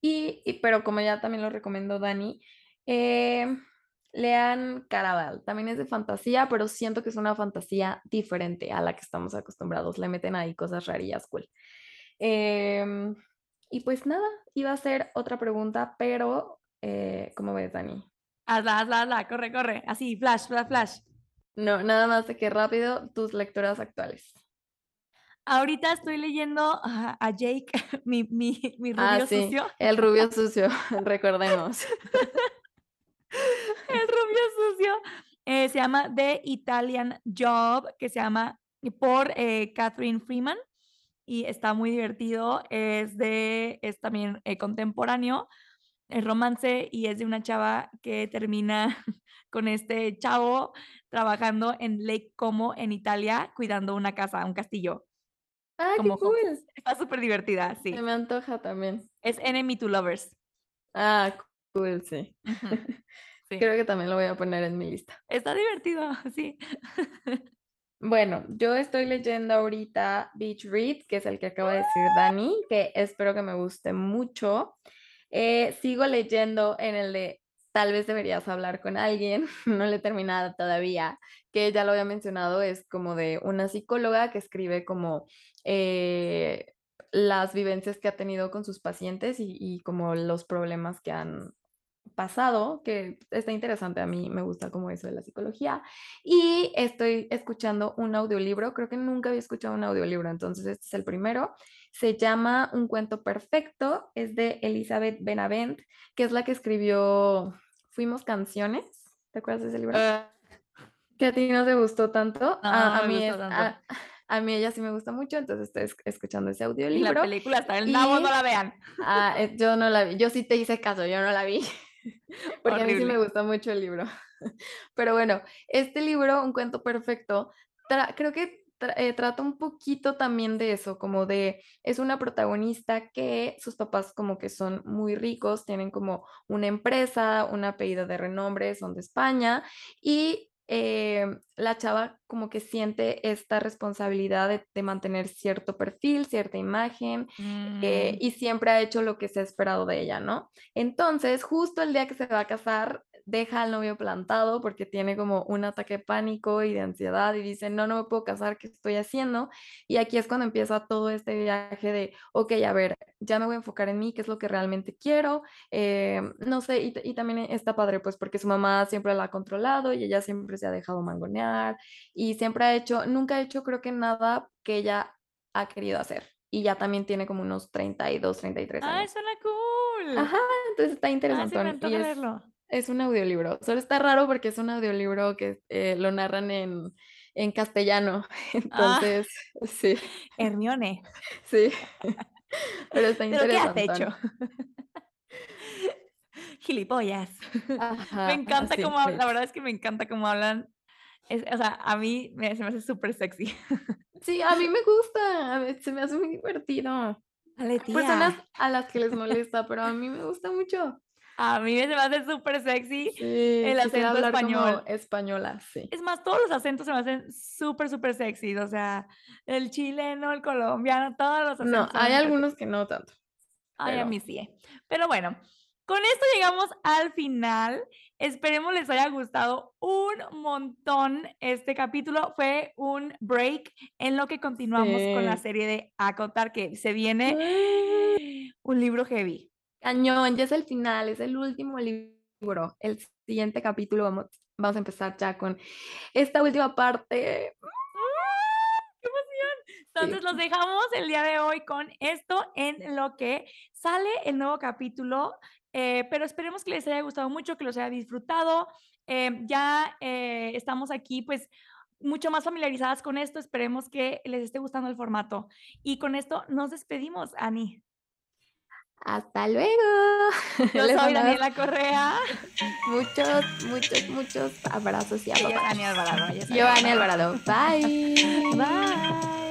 Speaker 2: Y, pero como ya también lo recomendó Dani, eh, lean Caraval, también es de fantasía, pero siento que es una fantasía diferente a la que estamos acostumbrados, le meten ahí cosas rarillas, cool. Em, y pues nada, iba a ser otra pregunta, pero eh, ¿Cómo ves, Dani?
Speaker 1: Hazla, hazla, hazla, corre, corre. Así, flash, flash, flash.
Speaker 2: No, nada más de que rápido tus lecturas actuales.
Speaker 1: Ahorita estoy leyendo a, Jake, mi, mi, mi ah, rubio sucio.
Speaker 2: El rubio sucio, recordemos.
Speaker 1: Sucio. Eh, se llama The Italian Job, que se llama por eh, Catherine Freeman. Y está muy divertido. Es de, es también contemporáneo el romance y es de una chava que termina con este chavo trabajando en Lake Como en Italia cuidando una casa, un castillo.
Speaker 2: Ah, qué cool.
Speaker 1: Está súper divertida, sí.
Speaker 2: Se me antoja también.
Speaker 1: Es Enemy to Lovers.
Speaker 2: Ah, cool, sí. Creo que también lo voy a poner en mi lista.
Speaker 1: Está divertido, sí.
Speaker 2: Bueno, yo estoy leyendo ahorita Beach Read, que es el que acaba de decir Dani, que espero que me guste mucho. Eh, sigo leyendo en el de tal vez deberías hablar con alguien, no le he terminado todavía, que ya lo había mencionado, es como de una psicóloga que escribe como eh, las vivencias que ha tenido con sus pacientes y, y, como los problemas que han pasado, que está interesante, a mí me gusta como eso de la psicología. Y estoy escuchando un audiolibro, creo que nunca había escuchado un audiolibro, entonces este es el primero. Se llama Un cuento perfecto, es de Elizabeth Benavent, que es la que escribió Fuimos canciones. ¿Te acuerdas de ese libro? Ah. que a ti no te gustó tanto. a, mí A, mí ella sí me gusta mucho, entonces estoy escuchando ese audiolibro.
Speaker 1: la película está en el nabo, no la vean.
Speaker 2: Ah, eh, yo no la vi, yo sí te hice caso, yo no la vi. Porque a mí sí me gusta mucho el libro. Pero bueno, este libro, Un cuento perfecto, creo que eh, trata un poquito también de eso, como de, es una protagonista que sus papás como que son muy ricos, tienen como una empresa, un apellido de renombre, son de España y eh, la chava como que siente esta responsabilidad de, mantener cierto perfil, cierta imagen, eh, mm. y siempre ha hecho lo que se ha esperado de ella, ¿no? Entonces, justo el día que se va a casar, deja al novio plantado porque tiene como un ataque de pánico y de ansiedad y dice, no, no me puedo casar, ¿qué estoy haciendo? Y aquí es cuando empieza todo este viaje de, ok, a ver, ya me voy a enfocar en mí, qué es lo que realmente quiero, eh, no sé, y, y, también está padre, pues porque su mamá siempre la ha controlado y ella siempre se ha dejado mangonear y siempre ha hecho, nunca ha hecho creo que nada que ella ha querido hacer. Y ya también tiene como unos 32, 33 años.
Speaker 1: ¡Ay, suena cool!
Speaker 2: Ajá, entonces está interesante.
Speaker 1: Ah,
Speaker 2: es un audiolibro. Solo está raro porque es un audiolibro que eh, lo narran en, en castellano. Ah. Entonces, sí.
Speaker 1: Hermione.
Speaker 2: Sí. Pero está interesante.
Speaker 1: ¿Pero qué has hecho? Gilipollas. me encanta cómo hablan. La verdad es que me encanta cómo hablan. o sea, a mí me, se me hace súper sexy.
Speaker 2: Sí, a mí me gusta. Mí, se me hace muy divertido.
Speaker 1: Hay
Speaker 2: personas a las que les molesta, pero a mí me gusta mucho.
Speaker 1: A mí me hace súper sexy el acento español.
Speaker 2: española, sí.
Speaker 1: Es más, todos los acentos se me hacen súper, súper sexy. O sea, el chileno, el colombiano, todos los acentos.
Speaker 2: No, hay algunos que no tanto.
Speaker 1: Ay, a mí sí. Pero bueno, con esto llegamos al final. Esperemos les haya gustado un montón este capítulo. Fue un break en lo que continuamos con la serie de Acotar, que se viene un libro heavy.
Speaker 2: Cañón, ya es el final, es el último libro. El siguiente capítulo vamos, vamos a empezar ya con esta última parte.
Speaker 1: ¡Qué emoción! Entonces los dejamos el día de hoy con esto en lo que sale el nuevo capítulo eh, pero esperemos que les haya gustado mucho, que los haya disfrutado. Eh, ya eh, estamos aquí, pues, mucho más familiarizadas con esto. Esperemos que les esté gustando el formato. Y con esto nos despedimos, Ani.
Speaker 2: Hasta luego.
Speaker 1: Yo soy Daniela Correa.
Speaker 2: Muchos, muchos, muchos abrazos y abrazos.
Speaker 1: Yo, Ani Alvarado.
Speaker 2: Yo, Alvarado. Bye.
Speaker 1: Bye.